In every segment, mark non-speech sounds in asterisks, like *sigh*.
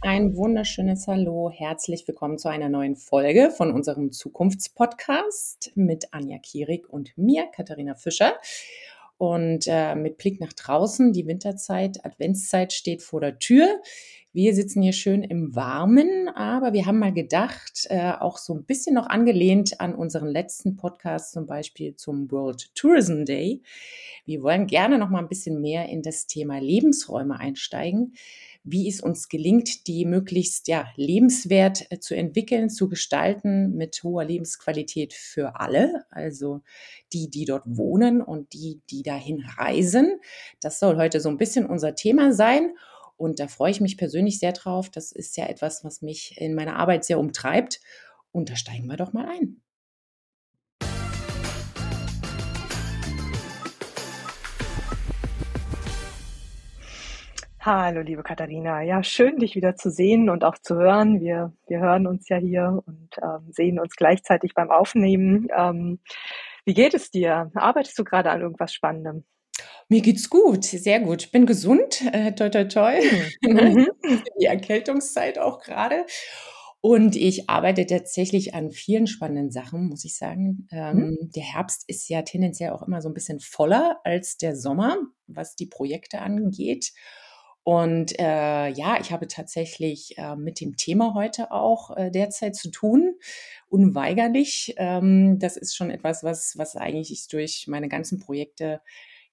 Ein wunderschönes Hallo. Herzlich willkommen zu einer neuen Folge von unserem Zukunftspodcast mit Anja Kierig und mir, Katharina Fischer. Und äh, mit Blick nach draußen, die Winterzeit, Adventszeit steht vor der Tür. Wir sitzen hier schön im Warmen, aber wir haben mal gedacht, äh, auch so ein bisschen noch angelehnt an unseren letzten Podcast, zum Beispiel zum World Tourism Day. Wir wollen gerne noch mal ein bisschen mehr in das Thema Lebensräume einsteigen wie es uns gelingt, die möglichst ja, lebenswert äh, zu entwickeln, zu gestalten mit hoher Lebensqualität für alle, also die, die dort wohnen und die, die dahin reisen. Das soll heute so ein bisschen unser Thema sein. Und da freue ich mich persönlich sehr drauf. Das ist ja etwas, was mich in meiner Arbeit sehr umtreibt. Und da steigen wir doch mal ein. Hallo, liebe Katharina. Ja, schön, dich wieder zu sehen und auch zu hören. Wir, wir hören uns ja hier und ähm, sehen uns gleichzeitig beim Aufnehmen. Ähm, wie geht es dir? Arbeitest du gerade an irgendwas Spannendem? Mir geht's gut, sehr gut. Ich bin gesund, äh, toi toi toi. Mhm. *laughs* Die Erkältungszeit auch gerade. Und ich arbeite tatsächlich an vielen spannenden Sachen, muss ich sagen. Ähm, mhm. Der Herbst ist ja tendenziell auch immer so ein bisschen voller als der Sommer, was die Projekte angeht. Und äh, ja, ich habe tatsächlich äh, mit dem Thema heute auch äh, derzeit zu tun, unweigerlich. Ähm, das ist schon etwas, was, was eigentlich durch meine ganzen Projekte,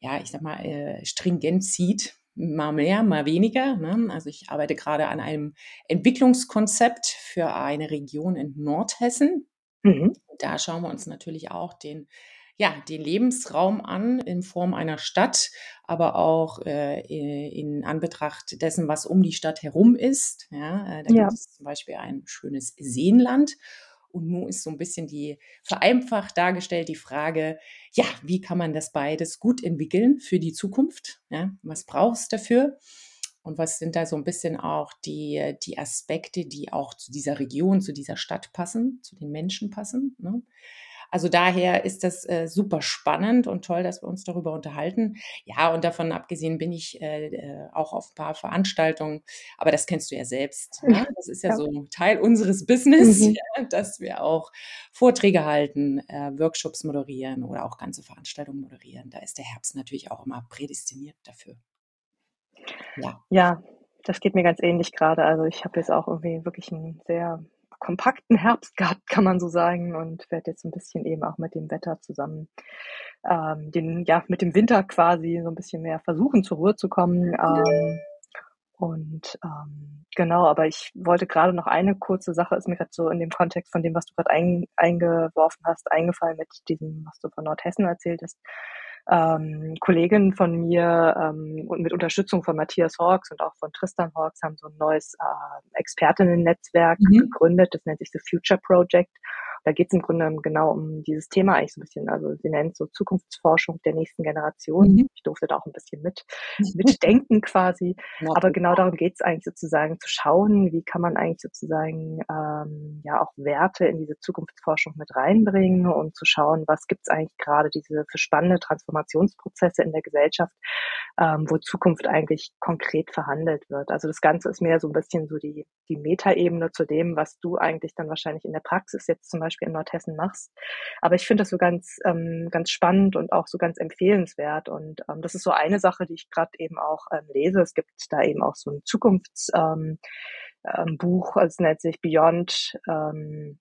ja, ich sag mal, äh, stringent zieht. Mal mehr, mal weniger. Ne? Also ich arbeite gerade an einem Entwicklungskonzept für eine Region in Nordhessen. Mhm. Da schauen wir uns natürlich auch den ja, den Lebensraum an in Form einer Stadt, aber auch äh, in Anbetracht dessen, was um die Stadt herum ist. Ja, äh, da ja. gibt es zum Beispiel ein schönes Seenland. Und nun ist so ein bisschen die vereinfacht dargestellt die Frage, ja, wie kann man das beides gut entwickeln für die Zukunft? Ja, was brauchst du dafür? Und was sind da so ein bisschen auch die, die Aspekte, die auch zu dieser Region, zu dieser Stadt passen, zu den Menschen passen? Ne? Also daher ist das äh, super spannend und toll, dass wir uns darüber unterhalten. Ja, und davon abgesehen bin ich äh, äh auch auf ein paar Veranstaltungen, aber das kennst du ja selbst. Ne? Das ist ja, ja, so Teil unseres Business, mhm. *laughs* ja, dass wir auch Vorträge halten, äh, Workshops moderieren oder auch ganze Veranstaltungen moderieren. Da ist der Herbst natürlich auch immer prädestiniert dafür. Ja. Ja, das geht mir ganz ähnlich gerade. Also ich habe jetzt auch irgendwie wirklich einen sehr kompakten Herbst gehabt, kann man so sagen, und werde jetzt ein bisschen eben auch mit dem Wetter zusammen, ähm, den, ja, mit dem Winter quasi so ein bisschen mehr versuchen, zur Ruhe zu kommen. Ähm, und ähm, genau, aber ich wollte gerade noch eine kurze Sache, ist mir gerade so in dem Kontext von dem, was du gerade ein, eingeworfen hast, eingefallen mit diesem, was du von Nordhessen erzählt hast ähm, Kolleginnen von mir ähm, und mit Unterstützung von Matthias Hawks und auch von Tristan Hawks haben so ein neues äh, Expertinnen-Netzwerk mhm. gegründet. Das nennt sich The Future Project. Da geht es im Grunde genau um dieses Thema eigentlich so ein bisschen, also sie nennt es so Zukunftsforschung der nächsten Generation. Mhm. Ich durfte da auch ein bisschen mit mitdenken quasi. *laughs* Aber genau darum geht es eigentlich sozusagen zu schauen, wie kann man eigentlich sozusagen ähm, ja auch Werte in diese Zukunftsforschung mit reinbringen und zu schauen, was gibt es eigentlich gerade diese für spannende Transformationsprozesse in der Gesellschaft, ähm, wo Zukunft eigentlich konkret verhandelt wird. Also das Ganze ist mehr so ein bisschen so die, die Metaebene zu dem, was du eigentlich dann wahrscheinlich in der Praxis jetzt zum Beispiel Beispiel in Nordhessen machst. Aber ich finde das so ganz, ähm, ganz spannend und auch so ganz empfehlenswert. Und ähm, das ist so eine Sache, die ich gerade eben auch ähm, lese. Es gibt da eben auch so ein Zukunftsbuch, ähm, ähm, es nennt sich Beyond ähm,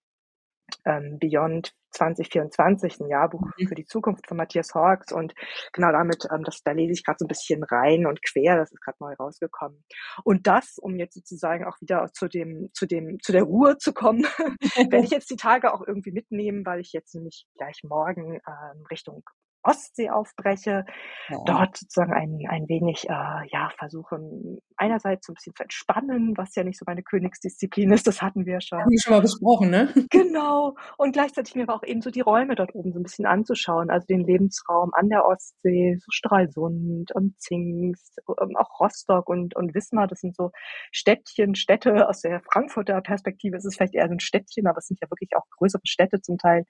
ähm, Beyond 2024, ein Jahrbuch mhm. für die Zukunft von Matthias Hawks und genau damit, ähm, das, da lese ich gerade so ein bisschen rein und quer, das ist gerade neu rausgekommen. Und das, um jetzt sozusagen auch wieder zu dem, zu dem, zu der Ruhe zu kommen, *laughs* werde ich *laughs* jetzt die Tage auch irgendwie mitnehmen, weil ich jetzt nämlich gleich morgen ähm, Richtung Ostsee aufbreche, ja. dort sozusagen ein, ein wenig, äh, ja, versuche einerseits so ein bisschen zu entspannen, was ja nicht so meine Königsdisziplin ist, das hatten wir schon. Haben wir schon mal besprochen, ne? *laughs* Genau. Und gleichzeitig mir aber auch eben so die Räume dort oben so ein bisschen anzuschauen, also den Lebensraum an der Ostsee, so Stralsund und Zingst, ähm, auch Rostock und, und Wismar, das sind so Städtchen, Städte aus der Frankfurter Perspektive ist es vielleicht eher so ein Städtchen, aber es sind ja wirklich auch größere Städte zum Teil,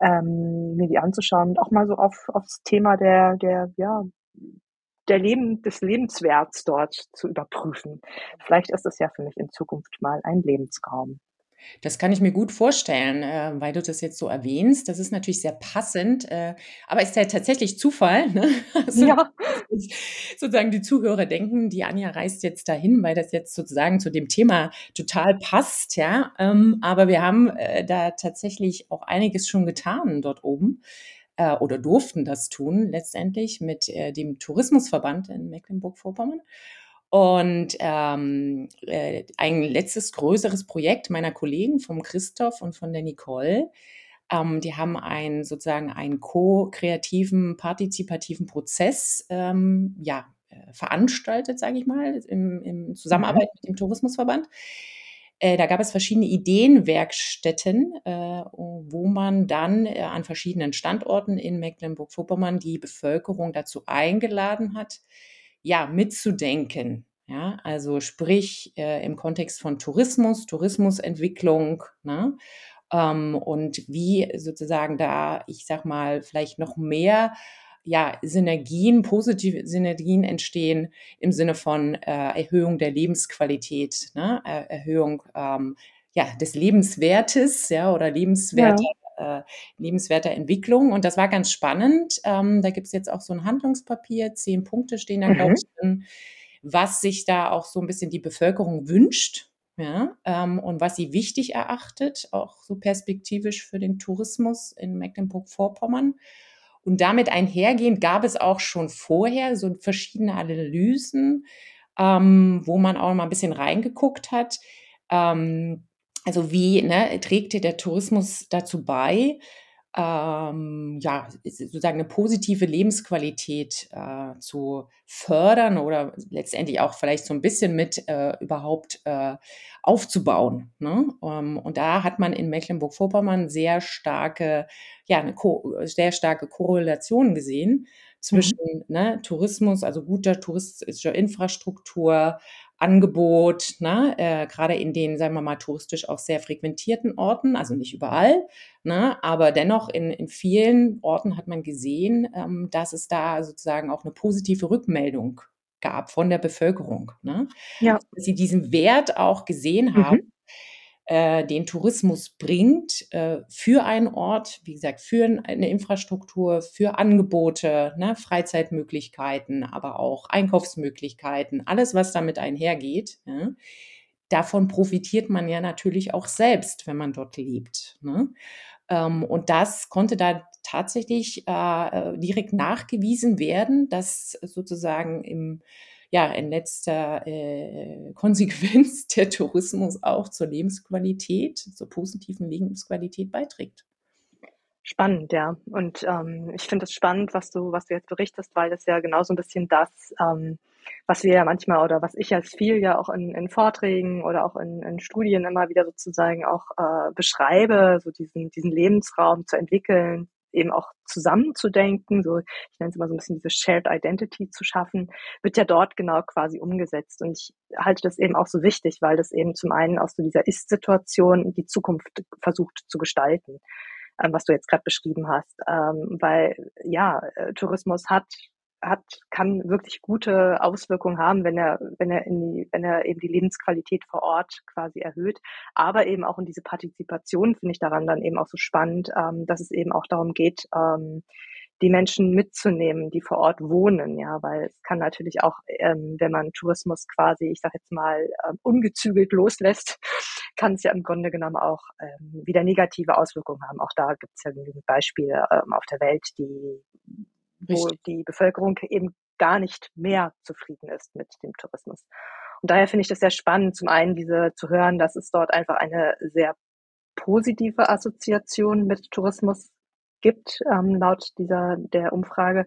ähm, mir die anzuschauen und auch mal so auf aufs Thema der der ja der Leben, des Lebenswerts dort zu überprüfen. Vielleicht ist das ja für mich in Zukunft mal ein Lebensraum. Das kann ich mir gut vorstellen, äh, weil du das jetzt so erwähnst. Das ist natürlich sehr passend, äh, aber ist ja tatsächlich Zufall. Ne? *laughs* Also, ja. Sozusagen die Zuhörer denken, die Anja reist jetzt dahin, weil das jetzt sozusagen zu dem Thema total passt. Ja, ähm, aber wir haben äh, da tatsächlich auch einiges schon getan dort oben äh, oder durften das tun letztendlich mit äh, dem Tourismusverband in Mecklenburg-Vorpommern. Und ähm, äh, ein letztes größeres Projekt meiner Kollegen vom Christoph und von der Nicole. Ähm, die haben einen sozusagen einen ko-kreativen, partizipativen Prozess ja, äh, veranstaltet, sage ich mal, im, im Zusammenarbeit mhm. mit dem Tourismusverband. Äh, da gab es verschiedene Ideenwerkstätten, äh, wo man dann äh, an verschiedenen Standorten in Mecklenburg-Vorpommern die Bevölkerung dazu eingeladen hat, ja, mitzudenken. Ja, also sprich äh, im Kontext von Tourismus, Tourismusentwicklung, ne? Ähm, und wie sozusagen da, ich sag mal, vielleicht noch mehr ja, Synergien, positive Synergien entstehen im Sinne von äh, Erhöhung der Lebensqualität, ne? Er Erhöhung ähm, ja, des Lebenswertes ja, oder lebenswerter, ja. Äh, lebenswerter Entwicklung. Und das war ganz spannend. Ähm, da gibt es jetzt auch so ein Handlungspapier, zehn Punkte stehen da, mhm. glaube ich, drin, was sich da auch so ein bisschen die Bevölkerung wünscht. Ja, ähm, und was sie wichtig erachtet, auch so perspektivisch für den Tourismus in Mecklenburg-Vorpommern. Und damit einhergehend gab es auch schon vorher so verschiedene Analysen, ähm, wo man auch mal ein bisschen reingeguckt hat. Ähm, also wie ne, trägt der Tourismus dazu bei, ähm, ja, sozusagen eine positive Lebensqualität äh, zu fördern oder letztendlich auch vielleicht so ein bisschen mit äh, überhaupt äh, aufzubauen. Ne? Ähm, und da hat man in Mecklenburg-Vorpommern sehr starke, ja, eine sehr starke Korrelation gesehen zwischen mhm. ne, Tourismus, also guter touristischer Infrastruktur, Angebot, ne, äh, gerade in den, sagen wir mal, touristisch auch sehr frequentierten Orten, also nicht überall, ne, aber dennoch in, in vielen Orten hat man gesehen, ähm, dass es da sozusagen auch eine positive Rückmeldung gab von der Bevölkerung. Ne? Ja. Dass sie diesen Wert auch gesehen mhm. Äh, den Tourismus bringt äh, für einen Ort, wie gesagt, für eine Infrastruktur, für Angebote, ne, Freizeitmöglichkeiten, aber auch Einkaufsmöglichkeiten, alles, was damit einhergeht. Ja, davon profitiert man ja natürlich auch selbst, wenn man dort lebt. Ne? Ähm, und das konnte da tatsächlich äh, direkt nachgewiesen werden, dass sozusagen im ja, in letzter äh, Konsequenz *laughs* der Tourismus auch zur Lebensqualität, zur positiven Lebensqualität beiträgt. Spannend, ja. Und ähm, ich finde es spannend, was du, was du jetzt berichtest, weil das ja genau so ein bisschen das, ähm, was wir ja manchmal oder was ich als viel ja auch in, in Vorträgen oder auch in, in Studien immer wieder sozusagen auch äh, beschreibe, so diesen, diesen Lebensraum zu entwickeln, eben auch zusammenzudenken, so ich nenne es immer so ein bisschen diese Shared Identity zu schaffen, wird ja dort genau quasi umgesetzt. Und ich halte das eben auch so wichtig, weil das eben zum einen aus so dieser Ist-Situation die Zukunft versucht zu gestalten, ähm, was du jetzt gerade beschrieben hast. Ähm, weil ja, äh, Tourismus hat hat, kann wirklich gute Auswirkungen haben, wenn er, wenn er in die, wenn er eben die Lebensqualität vor Ort quasi erhöht. Aber eben auch in diese Partizipation finde ich daran dann eben auch so spannend, ähm, dass es eben auch darum geht, ähm, die Menschen mitzunehmen, die vor Ort wohnen, ja, weil es kann natürlich auch, ähm, wenn man Tourismus quasi, ich sage jetzt mal, ähm, ungezügelt loslässt, *laughs* kann es ja im Grunde genommen auch ähm, wieder negative Auswirkungen haben. Auch da gibt es ja genügend Beispiele ähm, auf der Welt, die wo Richtig. die Bevölkerung eben gar nicht mehr zufrieden ist mit dem Tourismus. Und daher finde ich das sehr spannend, zum einen diese zu hören, dass es dort einfach eine sehr positive Assoziation mit Tourismus gibt, ähm, laut dieser der Umfrage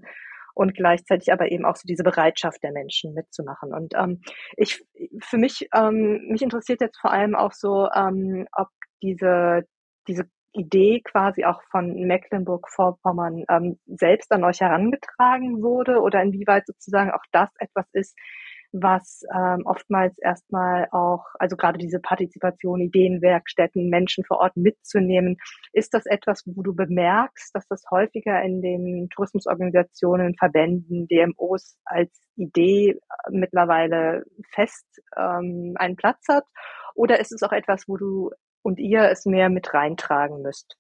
und gleichzeitig aber eben auch so diese Bereitschaft der Menschen mitzumachen. Und ähm, ich für mich ähm, mich interessiert jetzt vor allem auch so, ähm, ob diese diese Idee quasi auch von Mecklenburg-Vorpommern ähm, selbst an euch herangetragen wurde oder inwieweit sozusagen auch das etwas ist, was ähm, oftmals erstmal auch, also gerade diese Partizipation, Ideenwerkstätten, Menschen vor Ort mitzunehmen. Ist das etwas, wo du bemerkst, dass das häufiger in den Tourismusorganisationen, Verbänden, DMOs als Idee äh, mittlerweile fest ähm, einen Platz hat? Oder ist es auch etwas, wo du und ihr es mehr mit reintragen müsst?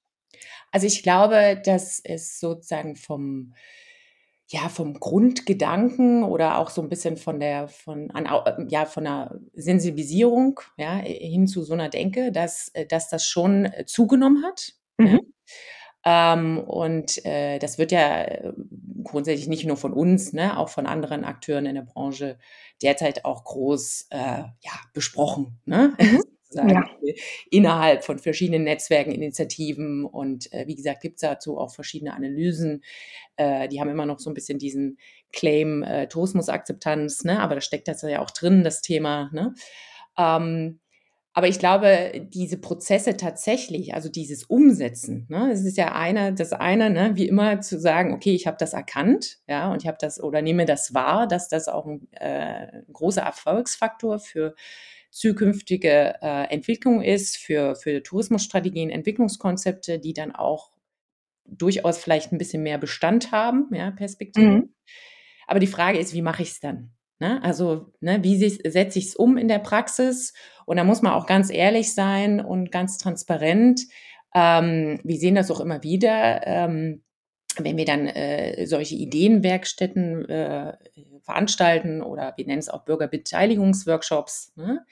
Also ich glaube, dass es sozusagen vom ja, vom Grundgedanken oder auch so ein bisschen von der von an ja, von der Sensibilisierung, ja, hin zu so einer Denke, dass äh, dass das schon äh, zugenommen hat, ja. Mhm. Ähm, und, äh, das wird ja äh, grundsätzlich nicht nur von uns, ne, auch von anderen Akteuren in der Branche derzeit auch groß, äh, ja, besprochen, ne? Mhm. Ja. innerhalb von verschiedenen Netzwerken, Initiativen und, äh, wie gesagt, gibt's dazu auch verschiedene Analysen. Äh, die haben immer noch so ein bisschen diesen Claim, äh, Tourismusakzeptanz, ne, aber da steckt das ja auch drin, das Thema, ne? Ähm, aber ich glaube, diese Prozesse tatsächlich, also dieses Umsetzen, ne, es ist ja eine, das eine, ne, wie immer zu sagen, okay, ich habe das erkannt, ja, und ich habe das oder nehme das wahr, dass das auch ein, äh, ein großer Erfolgsfaktor für zukünftige äh, Entwicklung ist, für, für Tourismusstrategien, Entwicklungskonzepte, die dann auch durchaus vielleicht ein bisschen mehr Bestand haben, ja, Perspektiven. Mhm. Aber die Frage ist, wie mache ich es dann? Ne? Also, ne, wie setze ich es um in der Praxis? Und da muss man auch ganz ehrlich sein und ganz transparent. Ähm, wir sehen das auch immer wieder. Ähm, wenn wir dann äh, solche Ideenwerkstätten äh, veranstalten oder wir nennen es auch Bürgerbeteiligungsworkshops. Ne?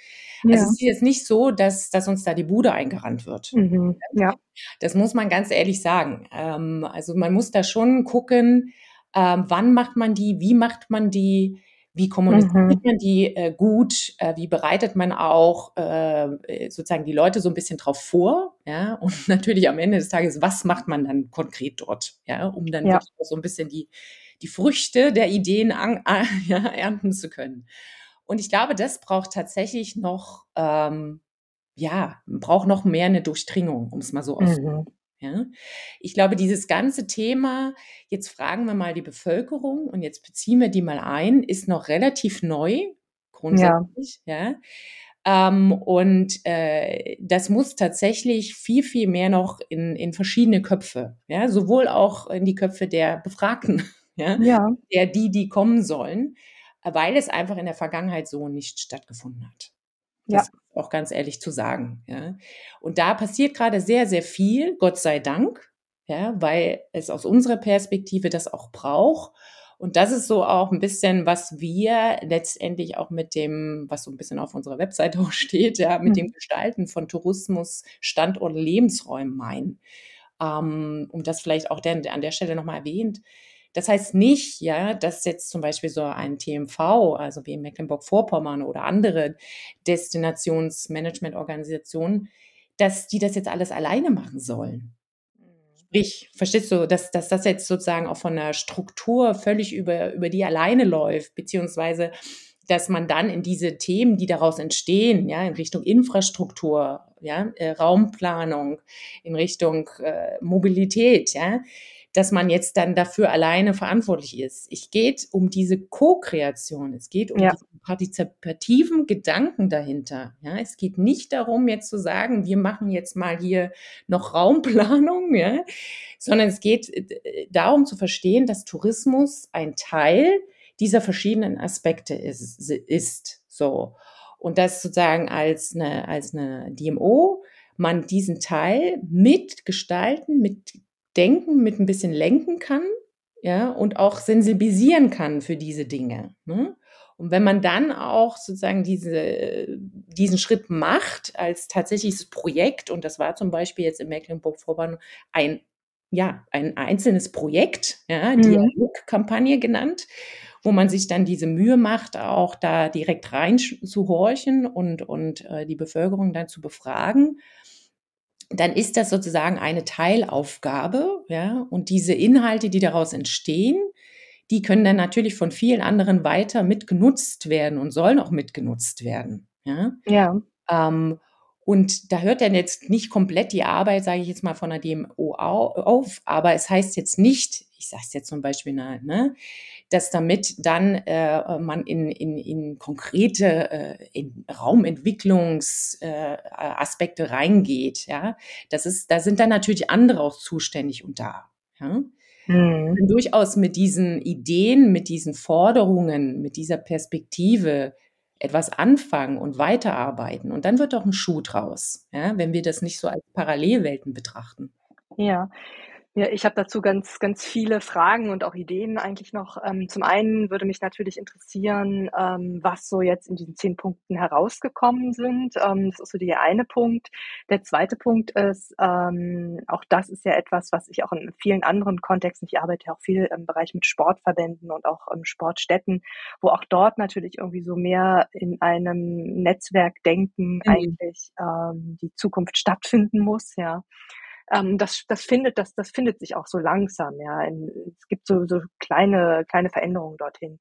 Also ja. Also es ist jetzt nicht so, dass, dass uns da die Bude eingerannt wird. Mhm. Ja. Das muss man ganz ehrlich sagen. Ähm, also man muss da schon gucken, ähm, wann macht man die, wie macht man die, wie kommuniziert mhm. man die äh, gut? Äh, wie bereitet man auch äh, sozusagen die Leute so ein bisschen drauf vor? Ja, *laughs* und natürlich am Ende des Tages, was macht man dann konkret dort? Ja, um dann ja. so ein bisschen die, die Früchte der Ideen *laughs* an, ja, ernten zu können. Und ich glaube, das braucht tatsächlich noch, ähm, ja, braucht noch mehr eine Durchdringung, um es mal so auszudrücken. Mhm. Ja? Ich glaube, dieses ganze Thema, jetzt fragen wir mal die Bevölkerung und jetzt beziehen wir die mal ein, ist noch relativ neu, grundsätzlich. Ja. ja? Ähm, und äh, das muss tatsächlich viel, viel mehr noch in, in verschiedene Köpfe, ja, sowohl auch in die Köpfe der Befragten, *laughs* ja, ja. der die, die kommen sollen, weil es einfach in der Vergangenheit so nicht stattgefunden hat. Das ja. Auch ganz ehrlich zu sagen. Ja. Und da passiert gerade sehr, sehr viel, Gott sei Dank, ja, weil es aus unserer Perspektive das auch braucht. Und das ist so auch ein bisschen, was wir letztendlich auch mit dem, was so ein bisschen auf unserer Webseite *laughs* auch steht, ja, mit mhm. dem Gestalten von Tourismus, Standort, Lebensräumen meinen. Ähm, um das vielleicht auch der, an der Stelle nochmal erwähnt. Das heißt nicht, ja, dass jetzt zum Beispiel so ein TMV, also wie in Mecklenburg-Vorpommern oder andere Destinationsmanagementorganisationen, dass die das jetzt alles alleine machen sollen. Sprich, verstehst du, dass, dass das jetzt sozusagen auch von der Struktur völlig über, über die alleine läuft, beziehungsweise dass man dann in diese Themen, die daraus entstehen, ja, in Richtung Infrastruktur, ja, äh, Raumplanung, in Richtung äh, Mobilität, ja, dass man jetzt dann dafür alleine verantwortlich ist. Es geht um diese Co-Kreation. Es geht um ja. diesen partizipativen Gedanken dahinter. Ja, es geht nicht darum, jetzt zu sagen, wir machen jetzt mal hier noch *laughs* Raumplanung, ja, sondern es geht äh, darum zu verstehen, dass Tourismus ein Teil dieser verschiedenen Aspekte ist. ist so. Und das sozusagen als eine, als eine DMO man diesen Teil mitgestalten, mit denken, mit ein bisschen lenken kann, ja, und auch sensibilisieren kann für diese Dinge. Ne? Und wenn man dann auch sozusagen diese, diesen Schritt macht als tatsächliches Projekt, und das war zum Beispiel jetzt in Mecklenburg-Vorpommern ein, ja, ein einzelnes Projekt, ja, die mhm. Kampagne genannt, wo man sich dann diese Mühe macht, auch da direkt rein zu horchen und, und äh, die Bevölkerung dann zu befragen dann ist das sozusagen eine Teilaufgabe, ja, und diese Inhalte, die daraus entstehen, die können dann natürlich von vielen anderen weiter mitgenutzt werden und sollen auch mitgenutzt werden, ja. Ja. Ähm, und da hört dann jetzt nicht komplett die Arbeit, sage ich jetzt mal, von der DMO auf, aber es heißt jetzt nicht, ich sage es jetzt zum Beispiel, ne, dass damit dann äh, man in, in, in konkrete äh, in Raumentwicklungsaspekte äh, reingeht. Ja, das ist, da sind dann natürlich andere auch zuständig und da. Ja? Mhm. durchaus mit diesen Ideen, mit diesen Forderungen, mit dieser Perspektive etwas anfangen und weiterarbeiten. Und dann wird doch ein Schuh draus, ja, wenn wir das nicht so als Parallelwelten betrachten. Ja, ja, ich habe dazu ganz, ganz viele Fragen und auch Ideen eigentlich noch. Ähm, zum einen würde mich natürlich interessieren, ähm, was so jetzt in diesen zehn Punkten herausgekommen sind. Ähm, das ist so der eine Punkt. Der zweite Punkt ist, auch das ist ja etwas, was ich auch in vielen anderen Kontexten, ich arbeite ja auch viel im Bereich mit Sportverbänden und auch Sportstätten, wo auch dort natürlich irgendwie so mehr in einem Netzwerkdenken mhm. eigentlich die Zukunft stattfinden muss, ja ähm, das, das findet, das, das findet sich auch so langsam, ja. Es gibt so, so kleine, kleine Veränderungen dorthin.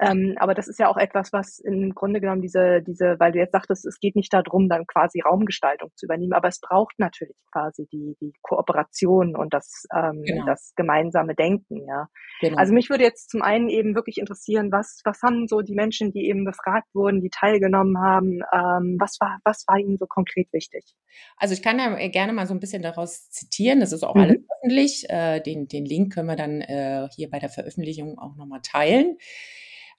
Ähm, aber das ist ja auch etwas, was im Grunde genommen diese, diese, weil du jetzt sagtest, es geht nicht darum, dann quasi Raumgestaltung zu übernehmen, aber es braucht natürlich quasi die, die Kooperation und das, ähm, genau. das gemeinsame Denken, ja. Genau. Also mich würde jetzt zum einen eben wirklich interessieren, was, was haben so die Menschen, die eben befragt wurden, die teilgenommen haben, ähm, was war, was war ihnen so konkret wichtig? Also ich kann ja gerne mal so ein bisschen daraus zitieren, das ist auch mhm. alles öffentlich, äh, den, den Link können wir dann äh, hier bei der Veröffentlichung auch nochmal teilen.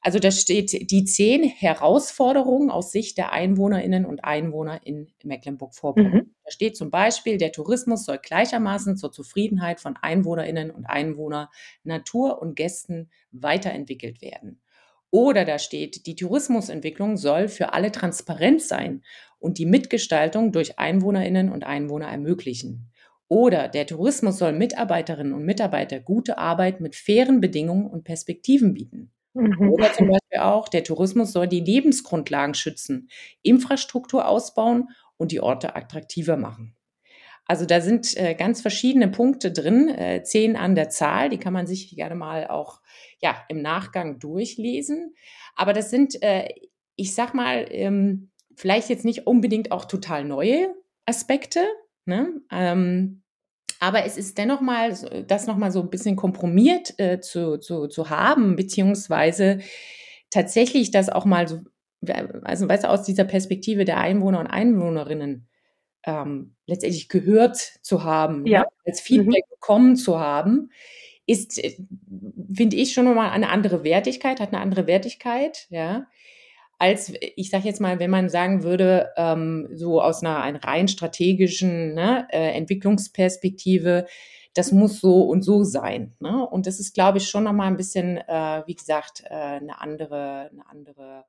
Also da steht die zehn Herausforderungen aus Sicht der Einwohnerinnen und Einwohner in Mecklenburg-Vorpommern. Mhm. Da steht zum Beispiel, der Tourismus soll gleichermaßen zur Zufriedenheit von Einwohnerinnen und Einwohnern, Natur und Gästen weiterentwickelt werden. Oder da steht, die Tourismusentwicklung soll für alle transparent sein und die Mitgestaltung durch Einwohnerinnen und Einwohner ermöglichen. Oder der Tourismus soll Mitarbeiterinnen und Mitarbeiter gute Arbeit mit fairen Bedingungen und Perspektiven bieten. Mhm. Oder zum Beispiel auch, der Tourismus soll die Lebensgrundlagen schützen, Infrastruktur ausbauen und die Orte attraktiver machen. Also da sind äh, ganz verschiedene Punkte drin, äh, zehn an der Zahl, die kann man sich gerne mal auch ja, im Nachgang durchlesen. Aber das sind, äh, ich sag mal, ähm, vielleicht jetzt nicht unbedingt auch total neue Aspekte. Ne? Ähm, aber es ist dennoch mal, das nochmal so ein bisschen kompromiert äh, zu, zu, zu haben, beziehungsweise tatsächlich das auch mal so, also weißt du, aus dieser Perspektive der Einwohner und Einwohnerinnen ähm, letztendlich gehört zu haben, ne, ja. ne? als Feedback mhm. bekommen zu haben, ist, äh, finde ich, schon nochmal eine andere Wertigkeit, hat eine andere Wertigkeit, ja als, ich sage jetzt mal, wenn man sagen würde, ähm, so aus einer, einer rein strategischen ne, äh, Entwicklungsperspektive, das muss so und so sein. Ne? Und das ist, glaube ich, schon nochmal ein bisschen, äh, wie gesagt, äh, eine andere, eine andere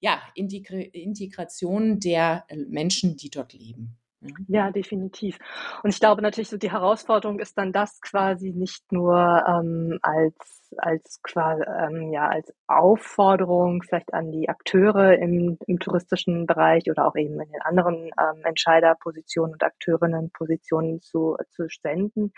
ja, Integr Integration der Menschen, die dort leben. Mhm. Ja, definitiv. Und ich glaube natürlich, so die Herausforderung ist dann das quasi nicht nur ähm, als als ähm, ja als Aufforderung vielleicht an die Akteure im, im touristischen Bereich oder auch eben in den anderen ähm, Entscheiderpositionen und Akteurinnenpositionen zu zu senden,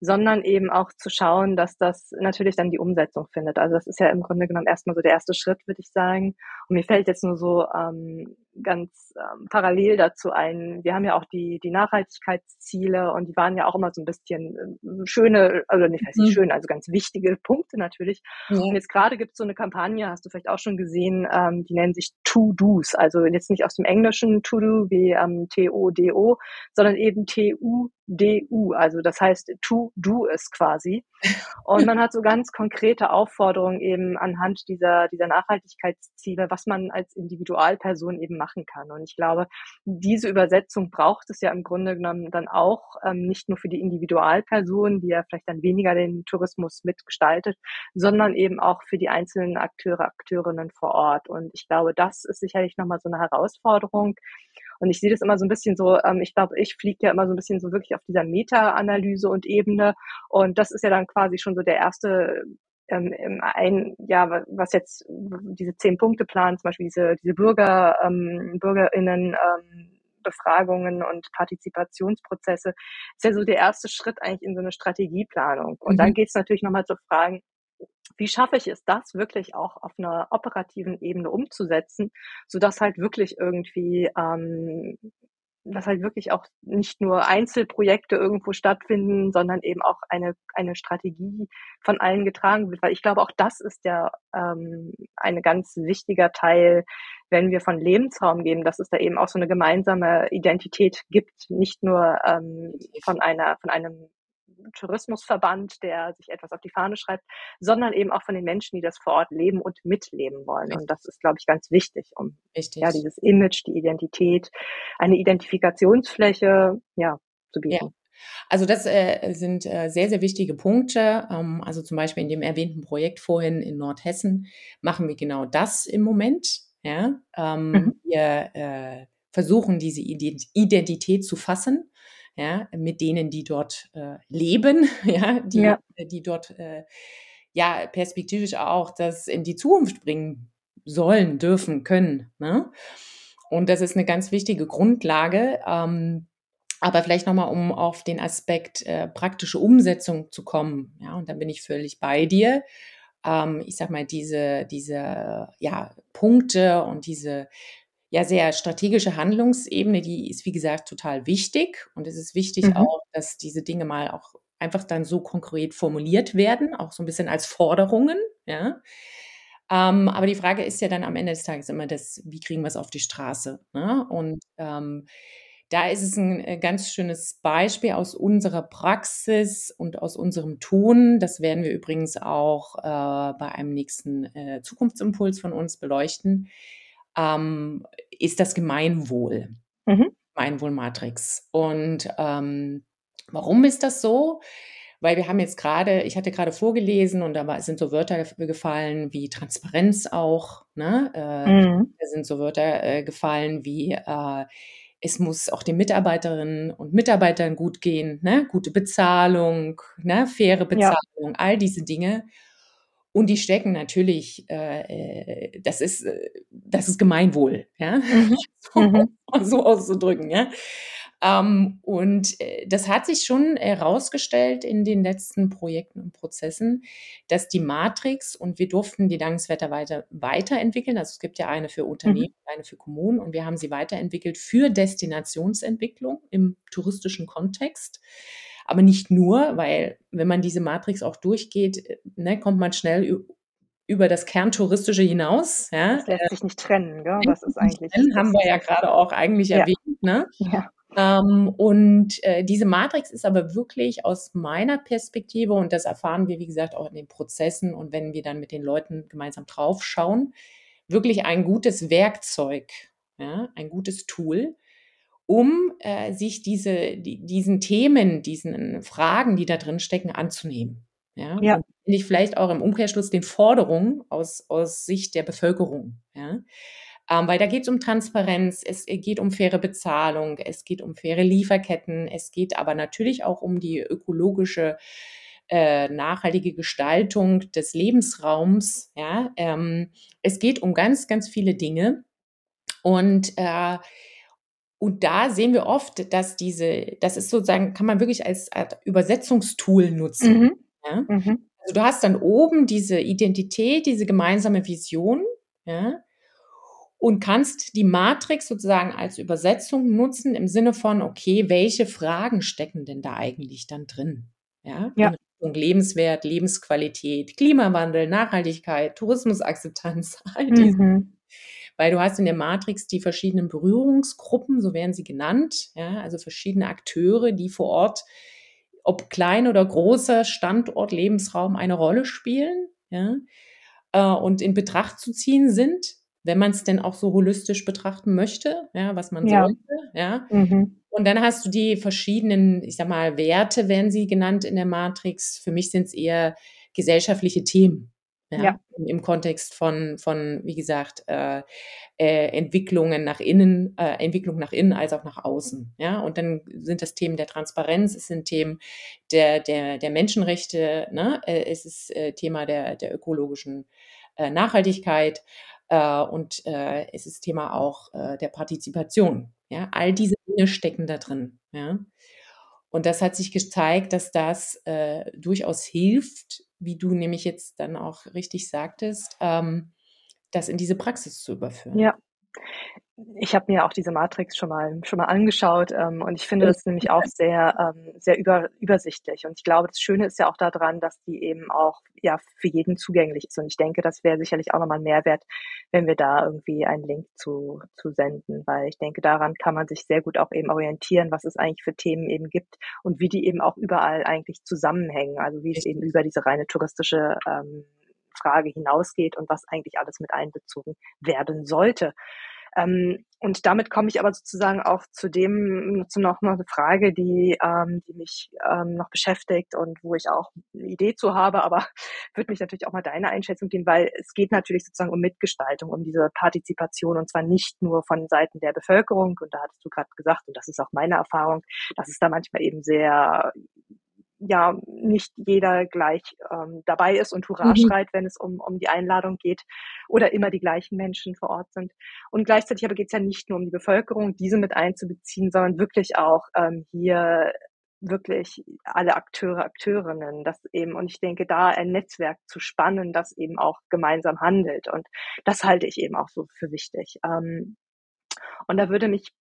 sondern eben auch zu schauen, dass das natürlich dann die Umsetzung findet. Also das ist ja im Grunde genommen erstmal so der erste Schritt, würde ich sagen. Und mir fällt jetzt nur so ähm, ganz ähm, parallel dazu ein, wir haben ja auch die, die Nachhaltigkeitsziele und die waren ja auch immer so ein bisschen äh, schöne, also nicht heißt nicht mhm. schön, also ganz wichtige Punkte natürlich. Ja. Und jetzt gerade gibt es so eine Kampagne, hast du vielleicht auch schon gesehen, ähm, die nennen sich To-Dos, also jetzt nicht aus dem Englischen To-Do wie ähm, T-O-D-O, sondern eben T-U DU, also das heißt to do es quasi. Und man hat so ganz konkrete Aufforderungen eben anhand dieser, dieser Nachhaltigkeitsziele, was man als Individualperson eben machen kann. Und ich glaube, diese Übersetzung braucht es ja im Grunde genommen dann auch ähm, nicht nur für die Individualperson, die ja vielleicht dann weniger den Tourismus mitgestaltet, sondern eben auch für die einzelnen Akteure, Akteurinnen vor Ort. Und ich glaube, das ist sicherlich nochmal so eine Herausforderung. Und ich sehe das immer so ein bisschen so, ähm, ich glaube, ich fliege ja immer so ein bisschen so wirklich auf dieser Meta-Analyse und Ebene. Und das ist ja dann quasi schon so der erste ähm, ein, ja, was jetzt diese zehn Punkte Plan, zum Beispiel diese, diese Bürger, ähm, BürgerInnen, ähm, Befragungen und Partizipationsprozesse, ist ja so der erste Schritt eigentlich in so eine Strategieplanung. Und mhm. dann geht es natürlich nochmal zu fragen, wie schaffe ich es, das wirklich auch auf einer operativen Ebene umzusetzen, so dass halt wirklich irgendwie ähm, dass halt wirklich auch nicht nur Einzelprojekte irgendwo stattfinden, sondern eben auch eine, eine Strategie von allen getragen wird. Weil ich glaube, auch das ist ja ähm, ein ganz wichtiger Teil, wenn wir von Lebensraum geben, dass es da eben auch so eine gemeinsame Identität gibt, nicht nur ähm, von einer, von einem Tourismusverband, der sich etwas auf die Fahne schreibt, sondern eben auch von den Menschen, die das vor Ort leben und mitleben wollen. Und das ist, glaube ich, ganz wichtig, um Richtig. ja dieses Image, die Identität, eine Identifikationsfläche ja zu bieten. Ja. Also das äh, sind äh, sehr, sehr wichtige Punkte. Ähm, also zum Beispiel in dem erwähnten Projekt vorhin in Nordhessen machen wir genau das im Moment. Ja? Ähm, mhm. Wir äh, versuchen diese Identität zu fassen ja, mit denen, die dort äh, leben, *laughs* ja, die, ja. Äh, die dort äh, ja perspektivisch auch das in die Zukunft bringen sollen, dürfen, können. Ne? Und das ist eine ganz wichtige Grundlage. Ähm, aber vielleicht nochmal, um auf den Aspekt äh, praktische Umsetzung zu kommen. Ja, und dann bin ich völlig bei dir. Ähm, ich sag mal, diese, diese ja, Punkte und diese ja sehr strategische Handlungsebene, die ist, wie gesagt, total wichtig. Und es ist wichtig mhm. auch, dass diese Dinge mal auch einfach dann so konkret formuliert werden, auch so ein bisschen als Forderungen, ja. Ähm, aber die Frage ist ja dann am Ende des Tages immer das, wie kriegen wir es auf die Straße? Ne? Und ähm, da ist es ein äh, ganz schönes Beispiel aus unserer Praxis und aus unserem Tun. Das werden wir übrigens auch äh, bei einem nächsten äh, Zukunftsimpuls von uns beleuchten ähm, ist das Gemeinwohl. Mhm. Gemeinwohlmatrix. Und ähm, warum ist das so? Weil wir haben jetzt gerade, ich hatte gerade vorgelesen und da sind so Wörter gefallen wie Transparenz auch. Ne? Äh, mhm. Da sind so Wörter äh, gefallen wie äh, es muss auch den Mitarbeiterinnen und Mitarbeitern gut gehen, ne? gute Bezahlung, ne? faire Bezahlung, ja. all diese Dinge. Und die stecken natürlich, äh, äh, das ist, äh, das ist Gemeinwohl, ja, mhm. *laughs* so, mhm. so, auszudrücken, ja. Ähm, und äh, das hat sich schon herausgestellt in den letzten Projekten und Prozessen, dass die Matrix und wir durften die dankenswerter weiter, weiterentwickeln. Also es gibt ja eine für Unternehmen, mhm. eine für Kommunen und wir haben sie weiterentwickelt für Destinationsentwicklung im touristischen Kontext. Aber nicht nur, weil wenn man diese Matrix auch durchgeht, äh, ne, kommt man schnell über das Kerntouristische hinaus. Ja. Das lässt sich nicht trennen, gell? Das ist eigentlich. Trennen, haben wir ja gerade auch eigentlich ja. erwähnt. Ne? Ja. Ähm, und äh, diese Matrix ist aber wirklich aus meiner Perspektive, und das erfahren wir, wie gesagt, auch in den Prozessen und wenn wir dann mit den Leuten gemeinsam draufschauen, wirklich ein gutes Werkzeug, ja, ein gutes Tool, um äh, sich diese, die, diesen Themen, diesen Fragen, die da drin stecken, anzunehmen. Ja, ja. Und nicht vielleicht auch im Umkehrschluss den Forderungen aus, aus Sicht der Bevölkerung. Ja. Ähm, weil da geht es um Transparenz, es geht um faire Bezahlung, es geht um faire Lieferketten, es geht aber natürlich auch um die ökologische äh, nachhaltige Gestaltung des Lebensraums. Ja, ähm, es geht um ganz, ganz viele Dinge. Und äh, und da sehen wir oft, dass diese, das ist sozusagen, kann man wirklich als Art Übersetzungstool nutzen. Mhm. Ja? Mhm. Also du hast dann oben diese Identität, diese gemeinsame Vision, ja, und kannst die Matrix sozusagen als Übersetzung nutzen im Sinne von, okay, welche Fragen stecken denn da eigentlich dann drin? Ja, ja. Lebenswert, Lebensqualität, Klimawandel, Nachhaltigkeit, Tourismusakzeptanz, *laughs* all diese. Mhm weil du hast in der Matrix die verschiedenen Berührungsgruppen, so werden sie genannt, ja, also verschiedene Akteure, die vor Ort, ob klein oder großer Standort, Lebensraum eine Rolle spielen, ja, äh, und in Betracht zu ziehen sind, wenn man es denn auch so holistisch betrachten möchte, ja, was man ja. sollte, ja. Mhm. Und dann hast du die verschiedenen, ich sag mal, Werte werden sie genannt in der Matrix. Für mich sind es eher gesellschaftliche Themen. Ja, ja. Im Kontext von, von wie gesagt, äh, äh, Entwicklungen nach innen, äh, Entwicklung nach innen als auch nach außen. Ja, und dann sind das Themen der Transparenz, es sind Themen der, der, der Menschenrechte, ne? Äh, es ist äh, Thema der, der ökologischen äh, Nachhaltigkeit äh, und äh, es ist Thema auch äh, der Partizipation. Ja, all diese Dinge stecken da drin. Ja. Und das hat sich gezeigt, dass das äh, durchaus hilft, wie du nämlich jetzt dann auch richtig sagtest, ähm, das in diese Praxis zu überführen. Ja. Ich habe mir auch diese Matrix schon mal schon mal angeschaut, ähm, und ich finde das nämlich auch sehr, ähm, sehr über übersichtlich. Und ich glaube, das Schöne ist ja auch daran, dass die eben auch, ja, für jeden zugänglich ist. Und ich denke, das wäre sicherlich auch noch mal 'n Mehrwert, wenn wir da irgendwie einen Link zu zu senden, weil ich denke, daran kann man sich sehr gut auch eben orientieren, was es eigentlich für Themen eben gibt und wie die eben auch überall eigentlich zusammenhängen. Also, wie es eben über diese reine touristische, ähm, Frage hinausgeht und was eigentlich alles mit einbezogen werden sollte. Ähm, und damit komme ich aber sozusagen auch zu dem, zu noch mal 'ne Frage, die, ähm, die mich, ähm, noch beschäftigt und wo ich auch 'ne Idee zu habe, aber *laughs* würde mich natürlich auch mal deine Einschätzung geben, weil es geht natürlich sozusagen um Mitgestaltung, um diese Partizipation und zwar nicht nur von Seiten der Bevölkerung. Und da hattest du grad gesagt, und das ist auch meine Erfahrung, dass es da manchmal eben sehr ja nicht jeder gleich ähm, dabei ist und Hurra Mhm. schreit, wenn es um um die Einladung geht oder immer die gleichen Menschen vor Ort sind. Und gleichzeitig aber geht's ja nicht nur um die Bevölkerung, diese mit einzubeziehen, sondern wirklich auch, ähm, hier wirklich alle Akteure, Akteurinnen, das eben und ich denke, da ein Netzwerk zu spannen, das eben auch gemeinsam handelt. Und das halte ich eben auch so für wichtig. Ähm, und da würde mich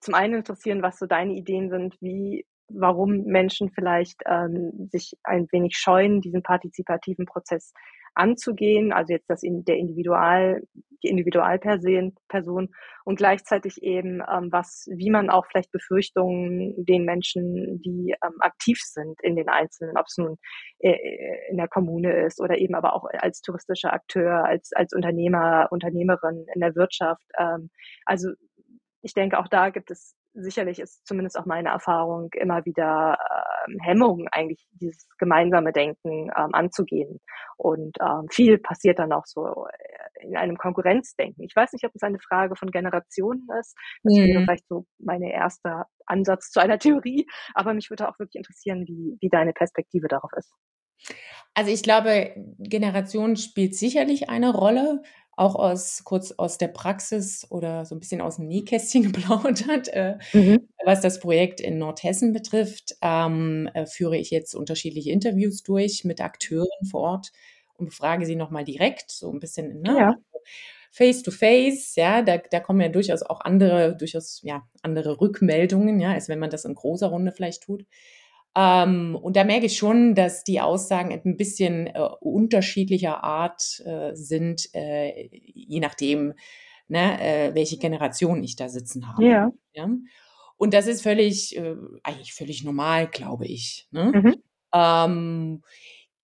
zum einen interessieren, was so deine Ideen sind, wie warum Menschen vielleicht, ähm, sich ein wenig scheuen, diesen partizipativen Prozess anzugehen, also jetzt das in der Individual die Individualpersen Person und gleichzeitig eben, ähm, was wie man auch vielleicht Befürchtungen den Menschen, die, ähm, aktiv sind in den einzelnen ob's nun, äh, in der Kommune ist oder eben aber auch als touristischer Akteur, als als Unternehmer, Unternehmerin in der Wirtschaft. Ähm, also, ich denke, auch da gibt es sicherlich ist zumindest auch meine Erfahrung, immer wieder, ähm, Hemmungen eigentlich dieses gemeinsame Denken, ähm, anzugehen. Und, ähm, viel passiert dann auch so, äh, in einem Konkurrenzdenken. Ich weiß nicht, ob es eine Frage von Generationen ist. Das wäre Mhm. vielleicht so meine erster Ansatz zu einer Theorie, aber mich würde auch wirklich interessieren, wie wie deine Perspektive darauf ist. Also, ich glaube, Generation spielt sicherlich eine Rolle, auch aus kurz aus der Praxis oder so 'n bisschen aus'm Nähkästchen *laughs* geplaudert. Äh, Mhm. was das Projekt in Nordhessen betrifft, ähm, äh, führe ich jetzt unterschiedliche Interviews durch mit Akteuren vor Ort und befrage sie noch mal direkt, so 'n bisschen, ne, Ja. face to face, ja, da da kommen ja durchaus auch andere durchaus, ja, andere Rückmeldungen, ja, als wenn man das in großer Runde vielleicht tut. Ähm, und da merke ich schon, dass die Aussagen 'n bisschen, äh, unterschiedlicher Art, äh, sind, äh, je nachdem, ne, äh, welche Generation ich da sitzen habe, Ja. ja? Und das ist völlig äh, eigentlich völlig normal, glaube ich, ne? Mhm. Ähm,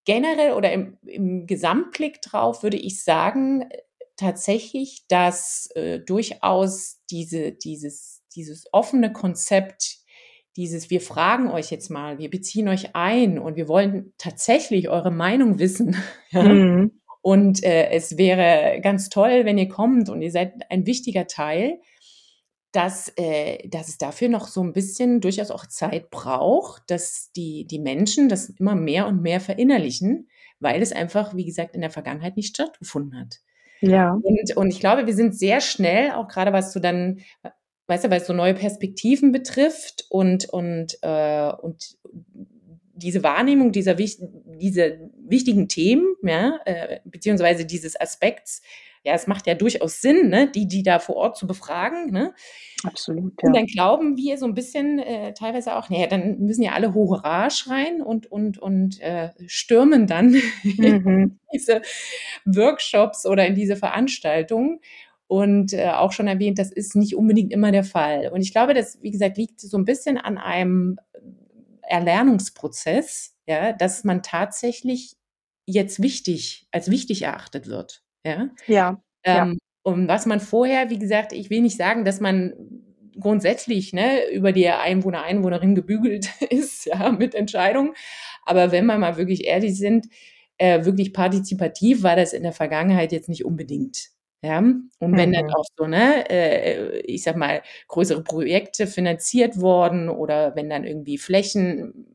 generell oder im im Gesamtblick drauf würde ich sagen, äh, tatsächlich, dass, durchaus diese dieses dieses offene Konzept, dieses: „Wir fragen euch jetzt mal, wir beziehen euch ein und wir wollen tatsächlich eure Meinung wissen, *laughs* ja? Mhm. Und, äh, es wäre ganz toll, wenn ihr kommt und ihr seid ein wichtiger Teil“, dass äh, dass es dafür noch so 'n bisschen durchaus auch Zeit braucht, dass die die Menschen das immer mehr und mehr verinnerlichen, weil es einfach, wie gesagt, in der Vergangenheit nicht stattgefunden hat. Ja. Und und ich glaube, wir sind sehr schnell, auch grade was so dann weißt du, weil's so neue Perspektiven betrifft und und äh, und diese Wahrnehmung dieser wich diese wichtigen Themen, ja, äh, beziehungsweise dieses Aspekts, ja, es macht ja durchaus Sinn, ne, die die da vor Ort zu befragen, ne? Absolut, Und ja. dann glauben wir so 'n bisschen, äh, teilweise auch: „Na ja, dann müssen ja alle Hurra schreien und und und, äh, stürmen dann *laughs* in Mhm. diese Workshops oder in diese Veranstaltungen.“ Und, äh, auch schon erwähnt, das ist nicht unbedingt immer der Fall. Und ich glaube, das, wie gesagt, liegt so 'n bisschen an einem Erlernungsprozess, ja, dass man tatsächlich jetzt wichtig als wichtig erachtet wird, ja? Ja, ja. Ähm, und was man vorher wie gesagt, ich will nicht sagen, dass man grundsätzlich, ne, über die Einwohner, Einwohnerinnen gebügelt *laughs* ist, ja, mit Entscheidungen. Aber wenn wir mal wirklich ehrlich sind, äh, wirklich partizipativ war das in der Vergangenheit jetzt nicht unbedingt, ja? Und wenn dann Mhm. auch so, ne, äh, ich sage mal, größere Projekte finanziert wurden oder wenn dann irgendwie Flächen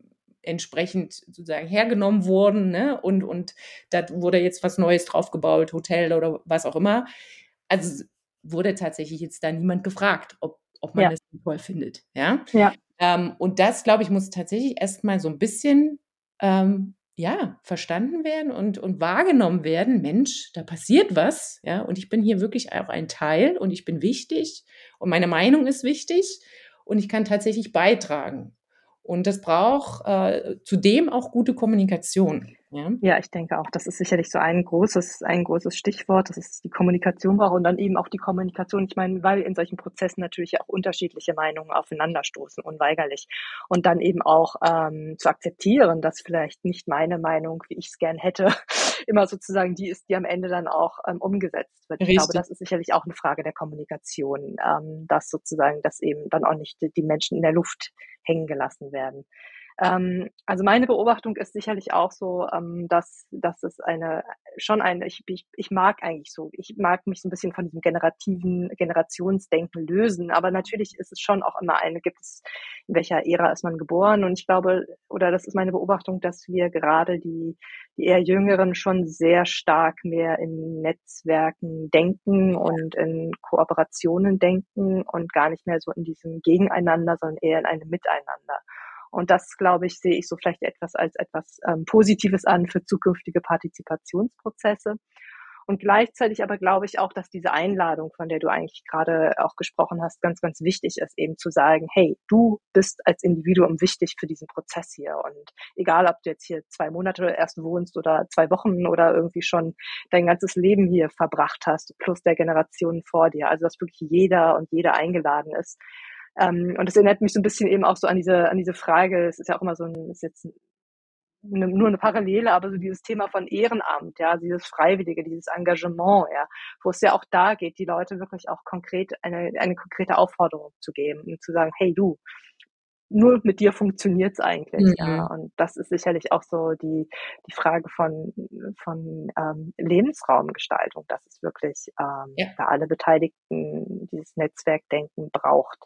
entsprechend sozusagen hergenommen wurden, ne, und und da wurde jetzt was Neues drauf gebaut, Hotel oder was auch immer. Also, wurde tatsächlich jetzt da niemand gefragt, ob ob man Ja. das toll findet, ja? Ja. Ähm, und das, glaube ich, muss tatsächlich erst mal so 'n bisschen, ähm, ja, verstanden werden und, und wahrgenommen werden, Mensch, da passiert was, ja, und ich bin hier wirklich auch ein Teil und ich bin wichtig und meine Meinung ist wichtig und ich kann tatsächlich beitragen. Und das braucht äh, zudem auch gute Kommunikation. Ja? ja, ich denke auch, das ist sicherlich so ein großes, ein großes Stichwort, dass es die Kommunikation braucht und dann eben auch die Kommunikation. Ich meine, weil in solchen Prozessen natürlich auch unterschiedliche Meinungen aufeinanderstoßen, unweigerlich. Und dann eben auch ähm, zu akzeptieren, dass vielleicht nicht meine Meinung, wie ich es gern hätte, *laughs* immer sozusagen die ist, die am Ende dann auch ähm, umgesetzt wird. Richtig. Ich glaube, das ist sicherlich auch eine Frage der Kommunikation, ähm, dass sozusagen, dass eben dann auch nicht die Menschen in der Luft hängen gelassen werden. Ähm, also meine Beobachtung ist sicherlich auch so, ähm, dass, dass es eine, schon eine, ich, ich, ich mag eigentlich so, ich mag mich so ein bisschen von diesem generativen Generationsdenken lösen, aber natürlich ist es schon auch immer eine, gibt es, in welcher Ära ist man geboren und ich glaube, oder das ist meine Beobachtung, dass wir gerade die, die eher Jüngeren schon sehr stark mehr in Netzwerken denken und in Kooperationen denken und gar nicht mehr so in diesem Gegeneinander, sondern eher in einem Miteinander. Und das, glaube ich, sehe ich so vielleicht etwas als etwas ähm, Positives an für zukünftige Partizipationsprozesse. Und gleichzeitig aber glaube ich auch, dass diese Einladung, von der du eigentlich gerade auch gesprochen hast, ganz, ganz wichtig ist, eben zu sagen, hey, du bist als Individuum wichtig für diesen Prozess hier. Und egal, ob du jetzt hier zwei Monate erst wohnst oder zwei Wochen oder irgendwie schon dein ganzes Leben hier verbracht hast, plus der Generationen vor dir. Also, dass wirklich jeder und jeder eingeladen ist, ähm, und das erinnert mich so ein bisschen eben auch so an diese, an diese Frage, es ist ja auch immer so ein, ist jetzt eine, nur eine Parallele, aber so dieses Thema von Ehrenamt, ja, dieses Freiwillige, dieses Engagement, ja, wo es ja auch da geht, die Leute wirklich auch konkret eine, eine konkrete Aufforderung zu geben und zu sagen, hey du, nur mit dir funktioniert's eigentlich, mhm. ja. Und das ist sicherlich auch so die, die Frage von, von ähm, Lebensraumgestaltung, dass es wirklich ähm, ja. für alle Beteiligten dieses Netzwerkdenken braucht.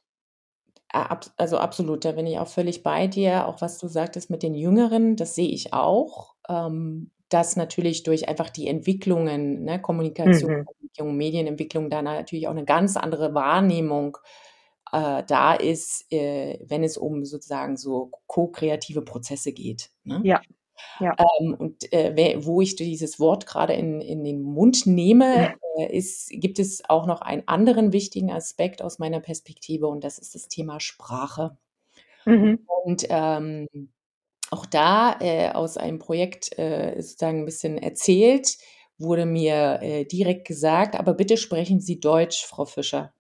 Also absolut, da bin ich auch völlig bei dir. Auch was du sagtest mit den Jüngeren, das sehe ich auch. Ähm, dass natürlich durch einfach die Entwicklungen, ne, Kommunikation, mhm. Medienentwicklung, da natürlich auch eine ganz andere Wahrnehmung äh, da ist, äh, wenn es um sozusagen so ko-kreative Prozesse geht. Ne? Ja. Ja. Ähm, und äh, wo ich dieses Wort gerade in, in den Mund nehme, äh, ist, gibt es auch noch einen anderen wichtigen Aspekt aus meiner Perspektive und das ist das Thema Sprache. Mhm. Und ähm, auch da äh, aus einem Projekt äh, sozusagen ein bisschen erzählt, wurde mir äh, direkt gesagt, aber bitte sprechen Sie Deutsch, Frau Fischer,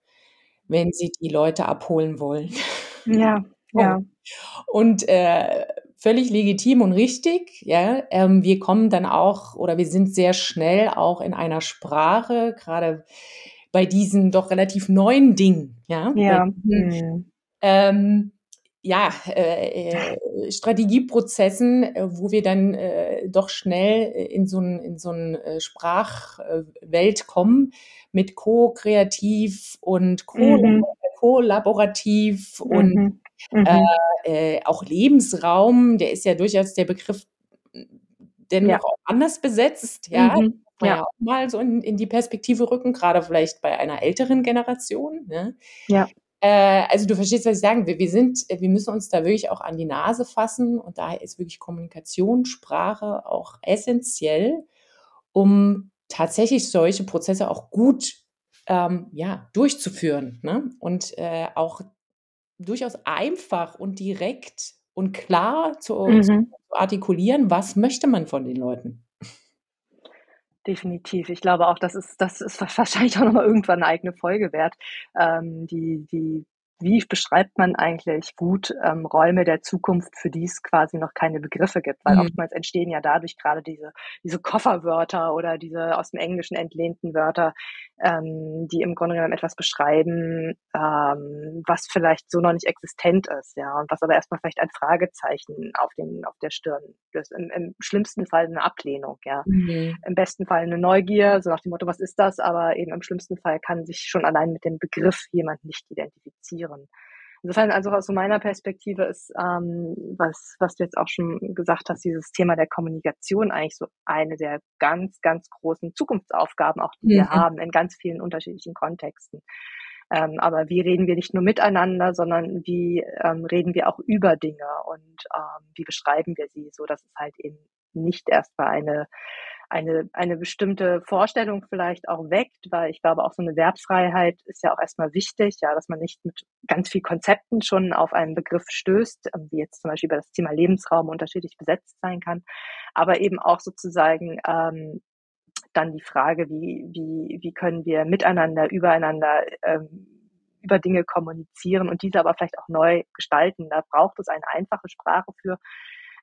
wenn Sie die Leute abholen wollen. Ja, *laughs* ja. Und äh, völlig legitim und richtig. Ja, ähm, wir kommen dann auch oder wir sind sehr schnell auch in einer Sprache, gerade bei diesen doch relativ neuen Dingen. Ja, ja. Diesen, mhm. ähm, ja, äh, äh, Strategieprozessen, äh, wo wir dann äh, doch schnell in so ein in so ein äh, Sprachwelt kommen mit co-kreativ und mhm. Kollaborativ mhm. und Mhm. Äh, äh, auch Lebensraum, der ist ja durchaus der Begriff denn ja. auch anders besetzt, ja. Mhm. Ja. ja. auch mal so in, in die Perspektive rücken, gerade vielleicht bei einer älteren Generation. Ne? Ja. Äh, also du verstehst, was ich sagen will. Wir sind, wir müssen uns da wirklich auch an die Nase fassen und daher ist wirklich Kommunikation, Sprache auch essentiell, um tatsächlich solche Prozesse auch gut ähm, ja, durchzuführen ne? und äh, auch durchaus einfach und direkt und klar zu, mhm. zu artikulieren, was möchte man von den Leuten. Definitiv. Ich glaube auch, das ist, das ist wahrscheinlich auch nochmal irgendwann eine eigene Folge wert, ähm, die, die wie beschreibt man eigentlich gut ähm, Räume der Zukunft, für die es quasi noch keine Begriffe gibt? Weil mhm. oftmals entstehen ja dadurch gerade diese, diese Kofferwörter oder diese aus dem Englischen entlehnten Wörter, ähm, die im Grunde genommen etwas beschreiben, ähm, was vielleicht so noch nicht existent ist, ja, und was aber erstmal vielleicht ein Fragezeichen auf den, auf der Stirn ist. Im, im schlimmsten Fall eine Ablehnung, ja. Mhm. Im besten Fall eine Neugier, so nach dem Motto, was ist das? Aber eben im schlimmsten Fall kann sich schon allein mit dem Begriff jemand nicht identifizieren. Insofern, also aus meiner Perspektive ist, ähm, was, was du jetzt auch schon gesagt hast, dieses Thema der Kommunikation eigentlich so eine der ganz, ganz großen Zukunftsaufgaben, auch die mhm. wir haben in ganz vielen unterschiedlichen Kontexten. Ähm, aber wie reden wir nicht nur miteinander, sondern wie ähm, reden wir auch über Dinge und ähm, wie beschreiben wir sie, so dass es halt eben nicht erst bei eine eine, eine bestimmte Vorstellung vielleicht auch weckt, weil ich glaube, auch so eine Verbfreiheit ist ja auch erstmal wichtig, ja, dass man nicht mit ganz viel Konzepten schon auf einen Begriff stößt, ähm, wie jetzt zum Beispiel über das Thema Lebensraum unterschiedlich besetzt sein kann, aber eben auch sozusagen ähm, dann die Frage, wie, wie, wie können wir miteinander, übereinander ähm, über Dinge kommunizieren und diese aber vielleicht auch neu gestalten. Da braucht es eine einfache Sprache für,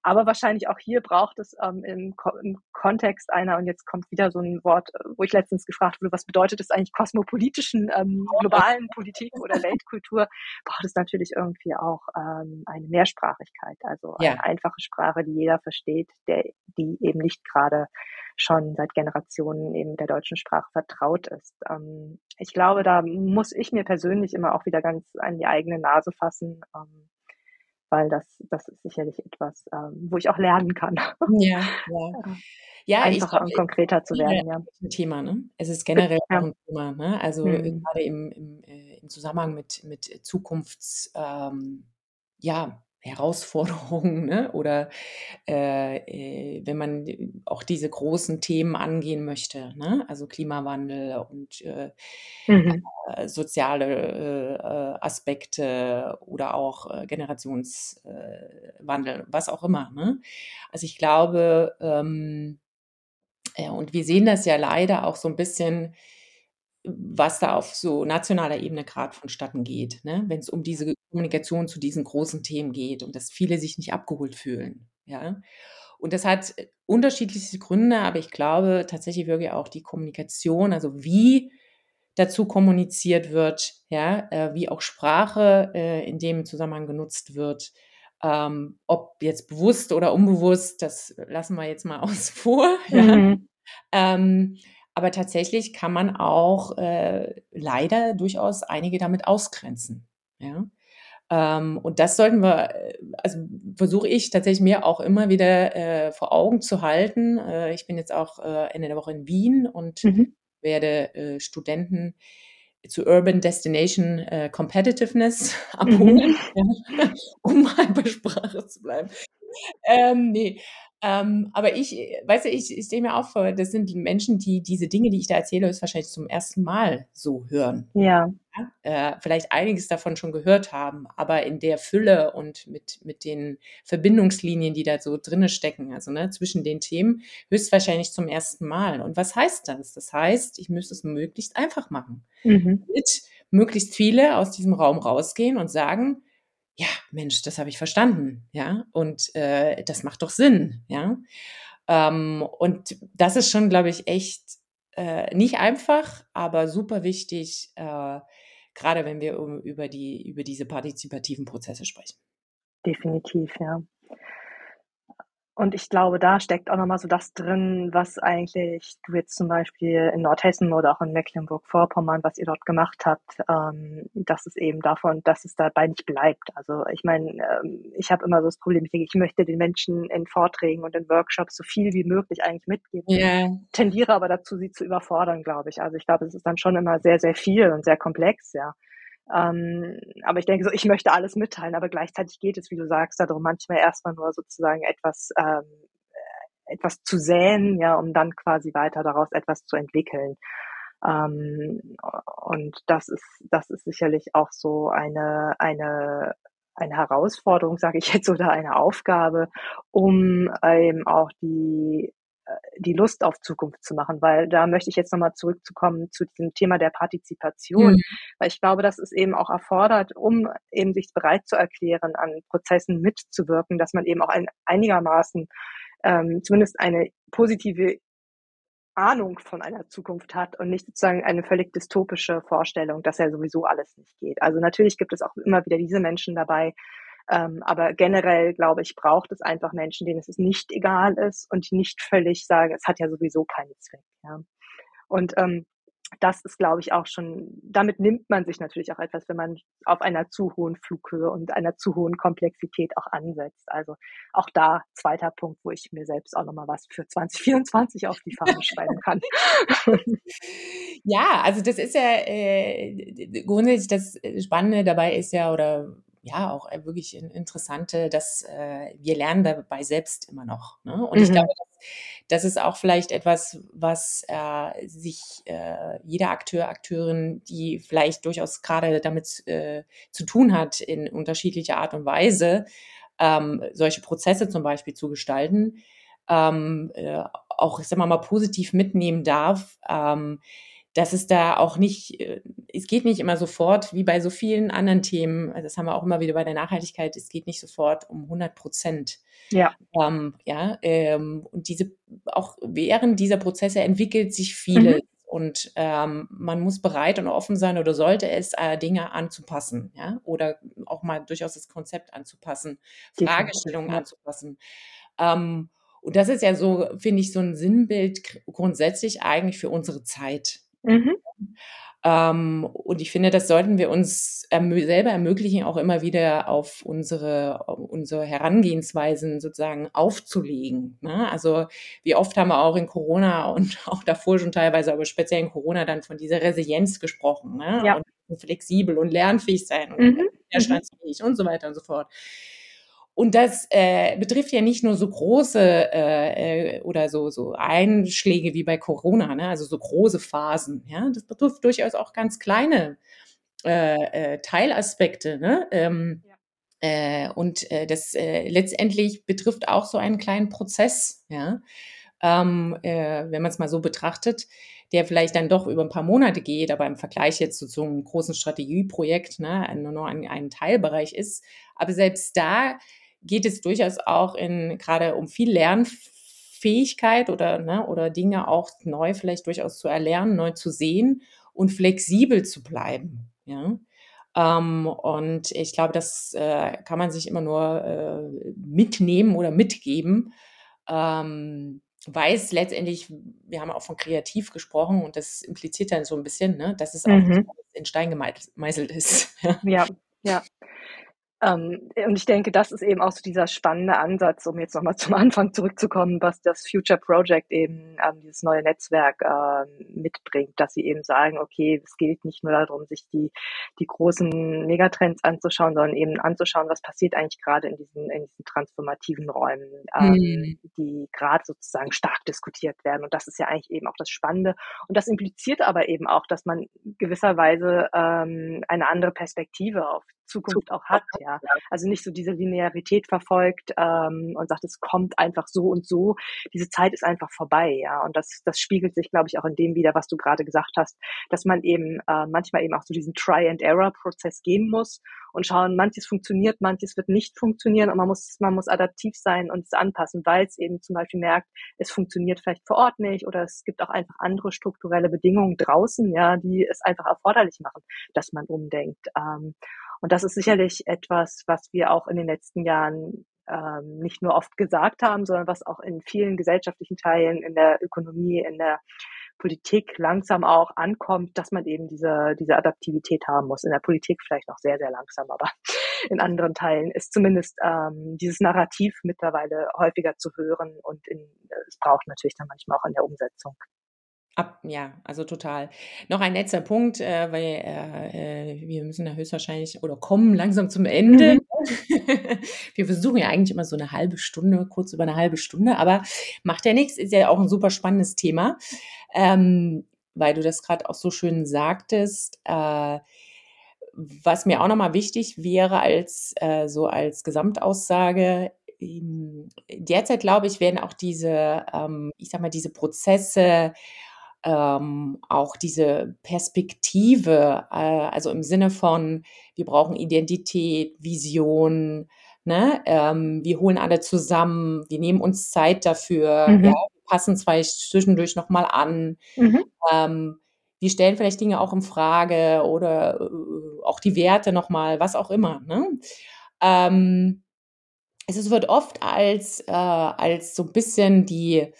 aber wahrscheinlich auch hier braucht es ähm, im, im, Kontext einer, und jetzt kommt wieder so ein Wort, äh, wo ich letztens gefragt wurde, was bedeutet es eigentlich kosmopolitischen, ähm, globalen Politik oder Weltkultur, braucht es natürlich irgendwie auch ähm, eine Mehrsprachigkeit, also ja. eine einfache Sprache, die jeder versteht, der, die eben nicht gerade schon seit Generationen eben der deutschen Sprache vertraut ist. Ähm, ich glaube, da muss ich mir persönlich immer auch wieder ganz an die eigene Nase fassen. Ähm, weil das, das ist sicherlich etwas, ähm, wo ich auch lernen kann. *laughs* Ja, ja. Ja, Einfacher und konkreter zu werden, ja. Ein Thema, ne? Es ist generell ja. ein Thema, ne? Also mhm. gerade im, im, äh, im Zusammenhang mit, mit Zukunfts, ähm, ja, Herausforderungen ne? oder äh, äh, wenn man auch diese großen Themen angehen möchte, ne? also Klimawandel und äh, mhm. äh, soziale äh, Aspekte oder auch äh, Generationswandel, was auch immer. Ne? Also ich glaube, ähm, ja, und wir sehen das ja leider auch so ein bisschen was da auf so nationaler Ebene gerade vonstatten geht, ne? wenn es um diese Kommunikation zu diesen großen Themen geht und dass viele sich nicht abgeholt fühlen. Ja? Und das hat äh, unterschiedlichste Gründe, aber ich glaube tatsächlich wirklich auch die Kommunikation, also wie dazu kommuniziert wird, ja, äh, wie auch Sprache äh, in dem Zusammenhang genutzt wird, ähm, ob jetzt bewusst oder unbewusst, das lassen wir jetzt mal *laughs* aus vor. Ja? Mhm. Ähm, aber tatsächlich kann man auch äh, leider durchaus einige damit ausgrenzen. Ja? Ähm, und das sollten wir, äh, also versuche ich tatsächlich mir auch immer wieder äh, vor Augen zu halten. Äh, ich bin jetzt auch äh, Ende der Woche in Wien und mhm. werde äh, Studenten zu Urban Destination äh, Competitiveness *laughs* abholen, mhm. ja, *laughs* um mal bei Sprache zu bleiben. Ähm, nee, ähm, aber ich, weißt du, ich, ich stehe mir auch vor, das sind die Menschen, die diese Dinge, die ich da erzähle, ist wahrscheinlich zum ersten Mal so hören. Ja. ja? Äh, vielleicht einiges davon schon gehört haben, aber in der Fülle und mit, mit den Verbindungslinien, die da so drinne stecken, also ne, zwischen den Themen, höchstwahrscheinlich zum ersten Mal. Und was heißt das? Das heißt, ich müsste es möglichst einfach machen. Mhm. Mit möglichst viele aus diesem Raum rausgehen und sagen, ja, Mensch, das habe ich verstanden, ja, und äh, das macht doch Sinn, ja. Ähm, und das ist schon, glaube ich, echt äh, nicht einfach, aber super wichtig, äh, gerade wenn wir um, über, die, über diese partizipativen Prozesse sprechen. Definitiv, ja. Und ich glaube, da steckt auch nochmal so das drin, was eigentlich du jetzt zum Beispiel in Nordhessen oder auch in Mecklenburg-Vorpommern, was ihr dort gemacht habt, ähm, dass es eben davon, dass es dabei nicht bleibt. Also ich meine, ähm, ich habe immer so das Problem, ich denke, ich möchte den Menschen in Vorträgen und in Workshops so viel wie möglich eigentlich mitgeben. Yeah. Tendiere aber dazu, sie zu überfordern, glaube ich. Also ich glaube, es ist dann schon immer sehr, sehr viel und sehr komplex, ja. Ähm, aber ich denke so, ich möchte alles mitteilen, aber gleichzeitig geht es, wie du sagst, darum manchmal erstmal nur sozusagen etwas, ähm, äh, etwas zu säen, ja, um dann quasi weiter daraus etwas zu entwickeln. Ähm, und das ist, das ist sicherlich auch so eine, eine, eine Herausforderung, sage ich jetzt, oder eine Aufgabe, um eben auch die die Lust auf Zukunft zu machen, weil da möchte ich jetzt nochmal zurückzukommen zu diesem Thema der Partizipation, mhm. weil ich glaube, dass es eben auch erfordert, um eben sich bereit zu erklären, an Prozessen mitzuwirken, dass man eben auch ein, einigermaßen ähm, zumindest eine positive Ahnung von einer Zukunft hat und nicht sozusagen eine völlig dystopische Vorstellung, dass ja sowieso alles nicht geht. Also natürlich gibt es auch immer wieder diese Menschen dabei, ähm, aber generell, glaube ich, braucht es einfach Menschen, denen es nicht egal ist und die nicht völlig sagen, es hat ja sowieso keinen Zweck. Ja. Und ähm, das ist, glaube ich, auch schon, damit nimmt man sich natürlich auch etwas, wenn man auf einer zu hohen Flughöhe und einer zu hohen Komplexität auch ansetzt. Also auch da zweiter Punkt, wo ich mir selbst auch nochmal was für 2024 auf die Fahne schreiben kann. *laughs* ja, also das ist ja äh, grundsätzlich das Spannende dabei ist ja, oder ja auch äh, wirklich interessante, dass äh, wir lernen dabei selbst immer noch. Ne? Und mhm. ich glaube, das, das, ist auch vielleicht etwas, was äh, sich äh, jeder Akteur, Akteurin, die vielleicht durchaus gerade damit äh, zu tun hat, in unterschiedlicher Art und Weise, ähm, solche Prozesse zum Beispiel zu gestalten, ähm, äh, auch, sagen wir mal, positiv mitnehmen darf. Ähm, dass es da auch nicht, äh, es geht nicht immer sofort, wie bei so vielen anderen Themen, also das haben wir auch immer wieder bei der Nachhaltigkeit, es geht nicht sofort um 100 Prozent. Ja. Ähm, ja, ähm, und diese, auch während dieser Prozesse entwickelt sich vieles. Mhm. Und ähm, man muss bereit und offen sein oder sollte es, äh, Dinge anzupassen, ja, oder auch mal durchaus das Konzept anzupassen, Fragestellungen ja. anzupassen. Ähm, und das ist ja so, finde ich, so ein Sinnbild grundsätzlich eigentlich für unsere Zeit. Mhm. Ähm, und ich finde, das sollten wir uns ermö selber ermöglichen, auch immer wieder auf unsere, unsere Herangehensweisen sozusagen aufzulegen. Ne? Also wie oft haben wir auch in Corona und *laughs* auch davor schon teilweise, aber speziell in Corona dann von dieser Resilienz gesprochen. Ne? Ja. Und flexibel und lernfähig sein und mhm. widerstandsfähig und so weiter und so fort. Und das äh, betrifft ja nicht nur so große äh, äh, oder so, so Einschläge wie bei Corona, ne? also so große Phasen. Ja? Das betrifft durchaus auch ganz kleine äh, äh, Teilaspekte. Ne? Ähm, ja. Äh, und äh, das äh, letztendlich betrifft auch so einen kleinen Prozess, ja. Ähm, äh, wenn man es mal so betrachtet, der vielleicht dann doch über ein paar Monate geht, aber im Vergleich jetzt zu so einem großen Strategieprojekt ne, nur noch ein, ein Teilbereich ist. Aber selbst da geht es durchaus auch in gerade um viel Lernfähigkeit oder, ne, oder Dinge auch neu vielleicht durchaus zu erlernen, neu zu sehen und flexibel zu bleiben. Ja. Ähm, und ich glaube, das äh, kann man sich immer nur äh, mitnehmen oder mitgeben. Ähm, weiß letztendlich, wir haben auch von kreativ gesprochen und das impliziert dann so ein bisschen, ne, dass es auch mhm. in Stein gemeißelt ist. *laughs* ja, ja. Ähm, und ich denke, das ist eben auch so dieser spannende Ansatz, um jetzt nochmal *laughs* zum Anfang zurückzukommen, was das Future Project eben, ähm, dieses neue Netzwerk äh, mitbringt, dass sie eben sagen, okay, es gilt nicht nur darum, sich die, die großen Megatrends anzuschauen, sondern eben anzuschauen, was passiert eigentlich gerade in diesen, in diesen transformativen Räumen, ähm, mhm. die gerade sozusagen stark diskutiert werden. Und das ist ja eigentlich eben auch das Spannende. Und das impliziert aber eben auch, dass man gewisserweise ähm, eine andere Perspektive auf Zukunft auch hat, ja. Also nicht so diese Linearität verfolgt ähm, und sagt, es kommt einfach so und so. Diese Zeit ist einfach vorbei, ja. Und das, das spiegelt sich, glaube ich, auch in dem wieder, was du gerade gesagt hast, dass man eben äh, manchmal eben auch so diesen Try-and-Error-Prozess gehen muss und schauen, manches funktioniert, manches wird nicht funktionieren und man muss, man muss adaptiv sein und es anpassen, weil es eben zum Beispiel merkt, es funktioniert vielleicht vor Ort nicht oder es gibt auch einfach andere strukturelle Bedingungen draußen, ja, die es einfach erforderlich machen, dass man umdenkt. Ähm, und das ist sicherlich etwas, was wir auch in den letzten Jahren ähm, nicht nur oft gesagt haben, sondern was auch in vielen gesellschaftlichen Teilen, in der Ökonomie, in der Politik langsam auch ankommt, dass man eben diese, diese Adaptivität haben muss. In der Politik vielleicht noch sehr, sehr langsam, aber in anderen Teilen ist zumindest ähm, dieses Narrativ mittlerweile häufiger zu hören und in, es braucht natürlich dann manchmal auch in der Umsetzung Ab, ja, also total. Noch ein letzter Punkt, äh, weil äh, wir müssen ja höchstwahrscheinlich oder kommen langsam zum Ende. Mhm. *laughs* wir versuchen ja eigentlich immer so eine halbe Stunde, kurz über eine halbe Stunde, aber macht ja nichts, ist ja auch ein super spannendes Thema, ähm, weil du das gerade auch so schön sagtest. Äh, was mir auch nochmal wichtig wäre als äh, so als Gesamtaussage, ähm, derzeit glaube ich, werden auch diese, ähm, ich sag mal, diese Prozesse ähm, auch diese Perspektive, äh, also im Sinne von, wir brauchen Identität, Vision, ne? Ähm, wir holen alle zusammen, wir nehmen uns Zeit dafür, mhm. ja, wir passen zwei zwischendurch nochmal an. Mhm. Ähm, wir stellen vielleicht Dinge auch in Frage oder äh, auch die Werte nochmal, was auch immer. Ne? Ähm, es wird oft als, äh, als so ein bisschen die,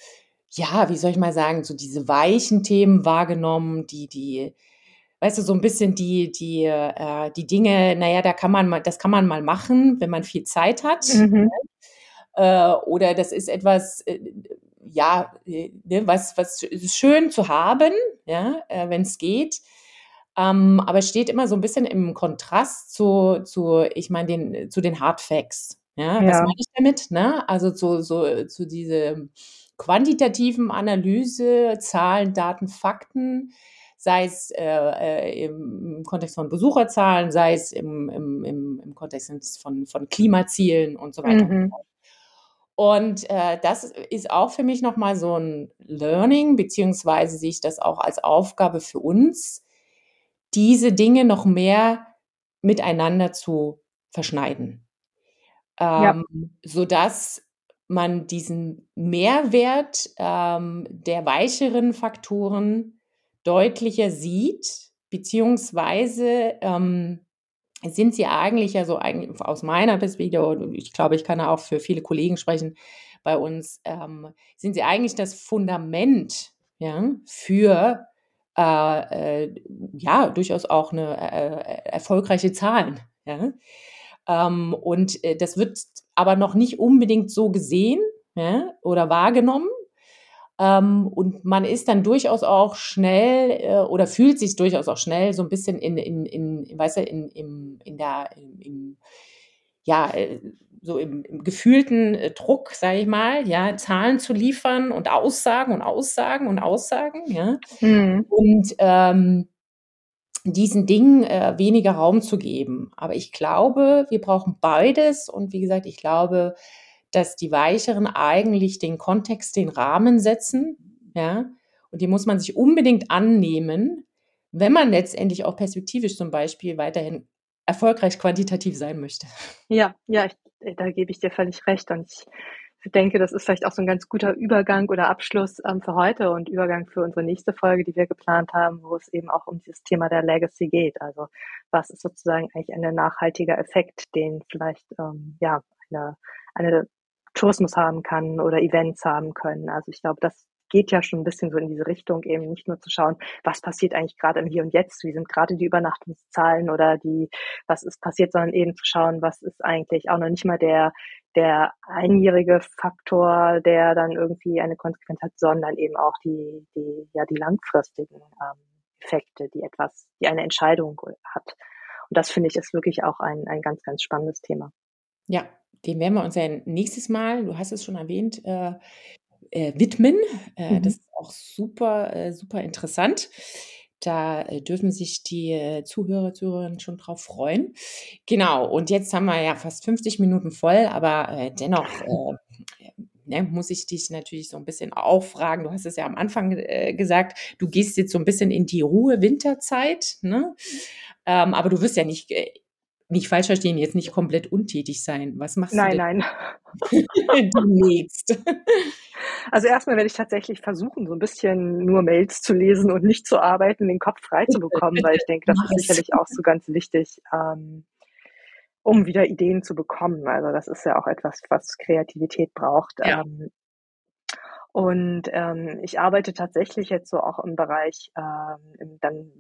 ja, wie soll ich mal sagen, so diese weichen Themen wahrgenommen, die die weißt du, so ein bisschen die die, äh die Dinge, naja, da kann man mal das kann man mal machen, wenn man viel Zeit hat, Mhm. ne? Äh, oder das ist etwas, äh, ja, äh, ne, was was ist schön zu haben, ja, äh, wenn's geht. Ähm, aber steht immer so ein bisschen im Kontrast zu zu ich meine, den zu den Hard Facts, ja? Was Ja. meine ich damit, ne? Also, zu so zu diese quantitativen Analyse, Zahlen, Daten, Fakten, sei es, äh, äh, im Kontext von Besucherzahlen, sei es im im im im Kontext von von Klimazielen und so weiter Mhm. Und, äh, das ist auch für mich noch mal so 'n Learning, beziehungsweise sehe ich das auch als Aufgabe für uns, diese Dinge noch mehr miteinander zu verschneiden. Ja. Ähm, sodass man diesen Mehrwert, ähm, der weicheren Faktoren deutlicher sieht, beziehungsweise, ähm, sind sie eigentlich ja so eigen aus meiner Perspektive und ich glaube, ich kann auch für viele Kollegen sprechen bei uns, ähm, sind sie eigentlich das Fundament, ja, für, äh, äh, ja, durchaus auch 'ne, äh, äh, erfolgreiche Zahlen, ja? Ähm, und, äh, das wird aber noch nicht unbedingt so gesehen, ja, oder wahrgenommen. Ähm, und man ist dann durchaus auch schnell, äh, oder fühlt sich durchaus auch schnell so 'n bisschen in in in weißt du, in im in der im im ja, äh, so im im gefühlten, äh, Druck, sage ich mal, ja, Zahlen zu liefern und Aussagen und Aussagen und Aussagen, ja? Mhm. Und, ähm, diesen Dingen, äh, weniger Raum zu geben. Aber ich glaube, wir brauchen beides und wie gesagt, ich glaube, dass die weicheren eigentlich den Kontext, den Rahmen setzen, ja? Und den muss man sich unbedingt annehmen, wenn man letztendlich auch perspektivisch zum Beispiel weiterhin erfolgreich quantitativ sein möchte. Ja, ja, ich da gebe ich dir völlig recht und ich denke, das ist vielleicht auch so 'n ganz guter Übergang oder Abschluss, ähm, für heute und Übergang für unsere nächste Folge, die wir geplant haben, wo es eben auch um dieses Thema der Legacy geht. Also, was ist sozusagen eigentlich ein nachhaltiger Effekt, den vielleicht, ähm, ja, eine eine Tourismus haben kann oder Events haben können. Also, ich glaube, das geht ja schon 'n bisschen so in diese Richtung, eben nicht nur zu schauen, was passiert eigentlich grade im Hier und Jetzt? Wie sind grade die Übernachtungszahlen oder die was ist passiert, sondern eben zu schauen, was ist eigentlich auch noch nicht mal der der einjährige Faktor, der dann irgendwie eine Konsequenz hat, sondern eben auch die die ja, die langfristigen, ähm, Effekte, die etwas die eine Entscheidung hat. Und das finde ich, ist wirklich auch ein ein ganz, ganz spannendes Thema. Ja, dem werden wir uns ja nächstes Mal, du hast es schon erwähnt, äh, äh, widmen. Äh, das Mhm. ist auch super äh, super interessant. Da, äh, dürfen sich die, äh, Zuhörer, Zuhörerinnen schon drauf freuen. Genau, und jetzt haben wir ja fast 50 Minuten voll, aber, dennoch, ne, muss ich dich natürlich so 'n bisschen auch fragen. Du hast es ja am Anfang, gesagt, du gehst jetzt so 'n bisschen in die Ruhe-Winterzeit, ne? Ähm, aber du wirst ja nicht nicht falsch verstehen, jetzt nicht komplett untätig sein. Was machst du Nein, nein. *laughs* demnächst? *laughs* Also, erst mal werde ich tatsächlich versuchen, so 'n bisschen nur Mails zu lesen und nicht zu arbeiten, den Kopf frei zu bekommen, weil ich denke, das ist *laughs* sicherlich auch so ganz wichtig, ähm, um wieder Ideen zu bekommen. Also, das ist ja auch etwas, was Kreativität braucht. Ja. Ähm, und, ähm, ich arbeite tatsächlich jetzt so auch im Bereich, ähm, dann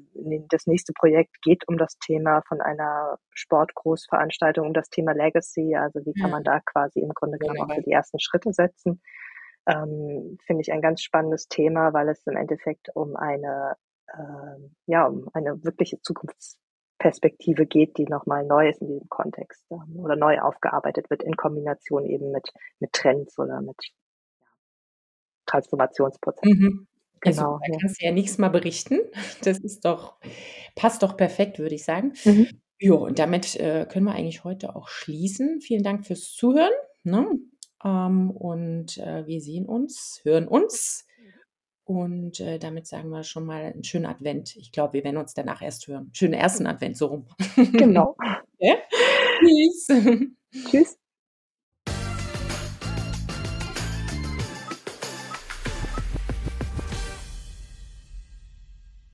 das nächste Projekt geht um das Thema von einer Sportgroßveranstaltung, um das Thema Legacy. Also, wie kann man Mhm. da quasi im Grunde genommen auch so Wunderbar. die ersten Schritte setzen? Ähm, finde ich ein ganz spannendes Thema, weil es im Endeffekt um eine ähm, ja, um eine wirkliche Zukunftsperspektive geht, die noch mal neu ist in diesem Kontext, ähm, oder neu aufgearbeitet wird in Kombination eben mit mit Trends oder mit, ja, Transformationsprozessen. Mhm. Super, Genau, da ja. kannst du ja nächstes Mal berichten. *laughs* Das ist doch passt doch perfekt, würde ich sagen. Mhm. Ja, und damit, äh, können wir eigentlich heute auch schließen. Vielen Dank fürs Zuhören, ne? Ähm, und, äh, wir sehen uns, hören uns und, äh, damit sagen wir schon mal 'n schönen Advent. Ich glaube, wir werden uns danach erst hören. Schönen 1. Advent, so rum. Genau. *laughs* Ja? Tschüss. Tschüss.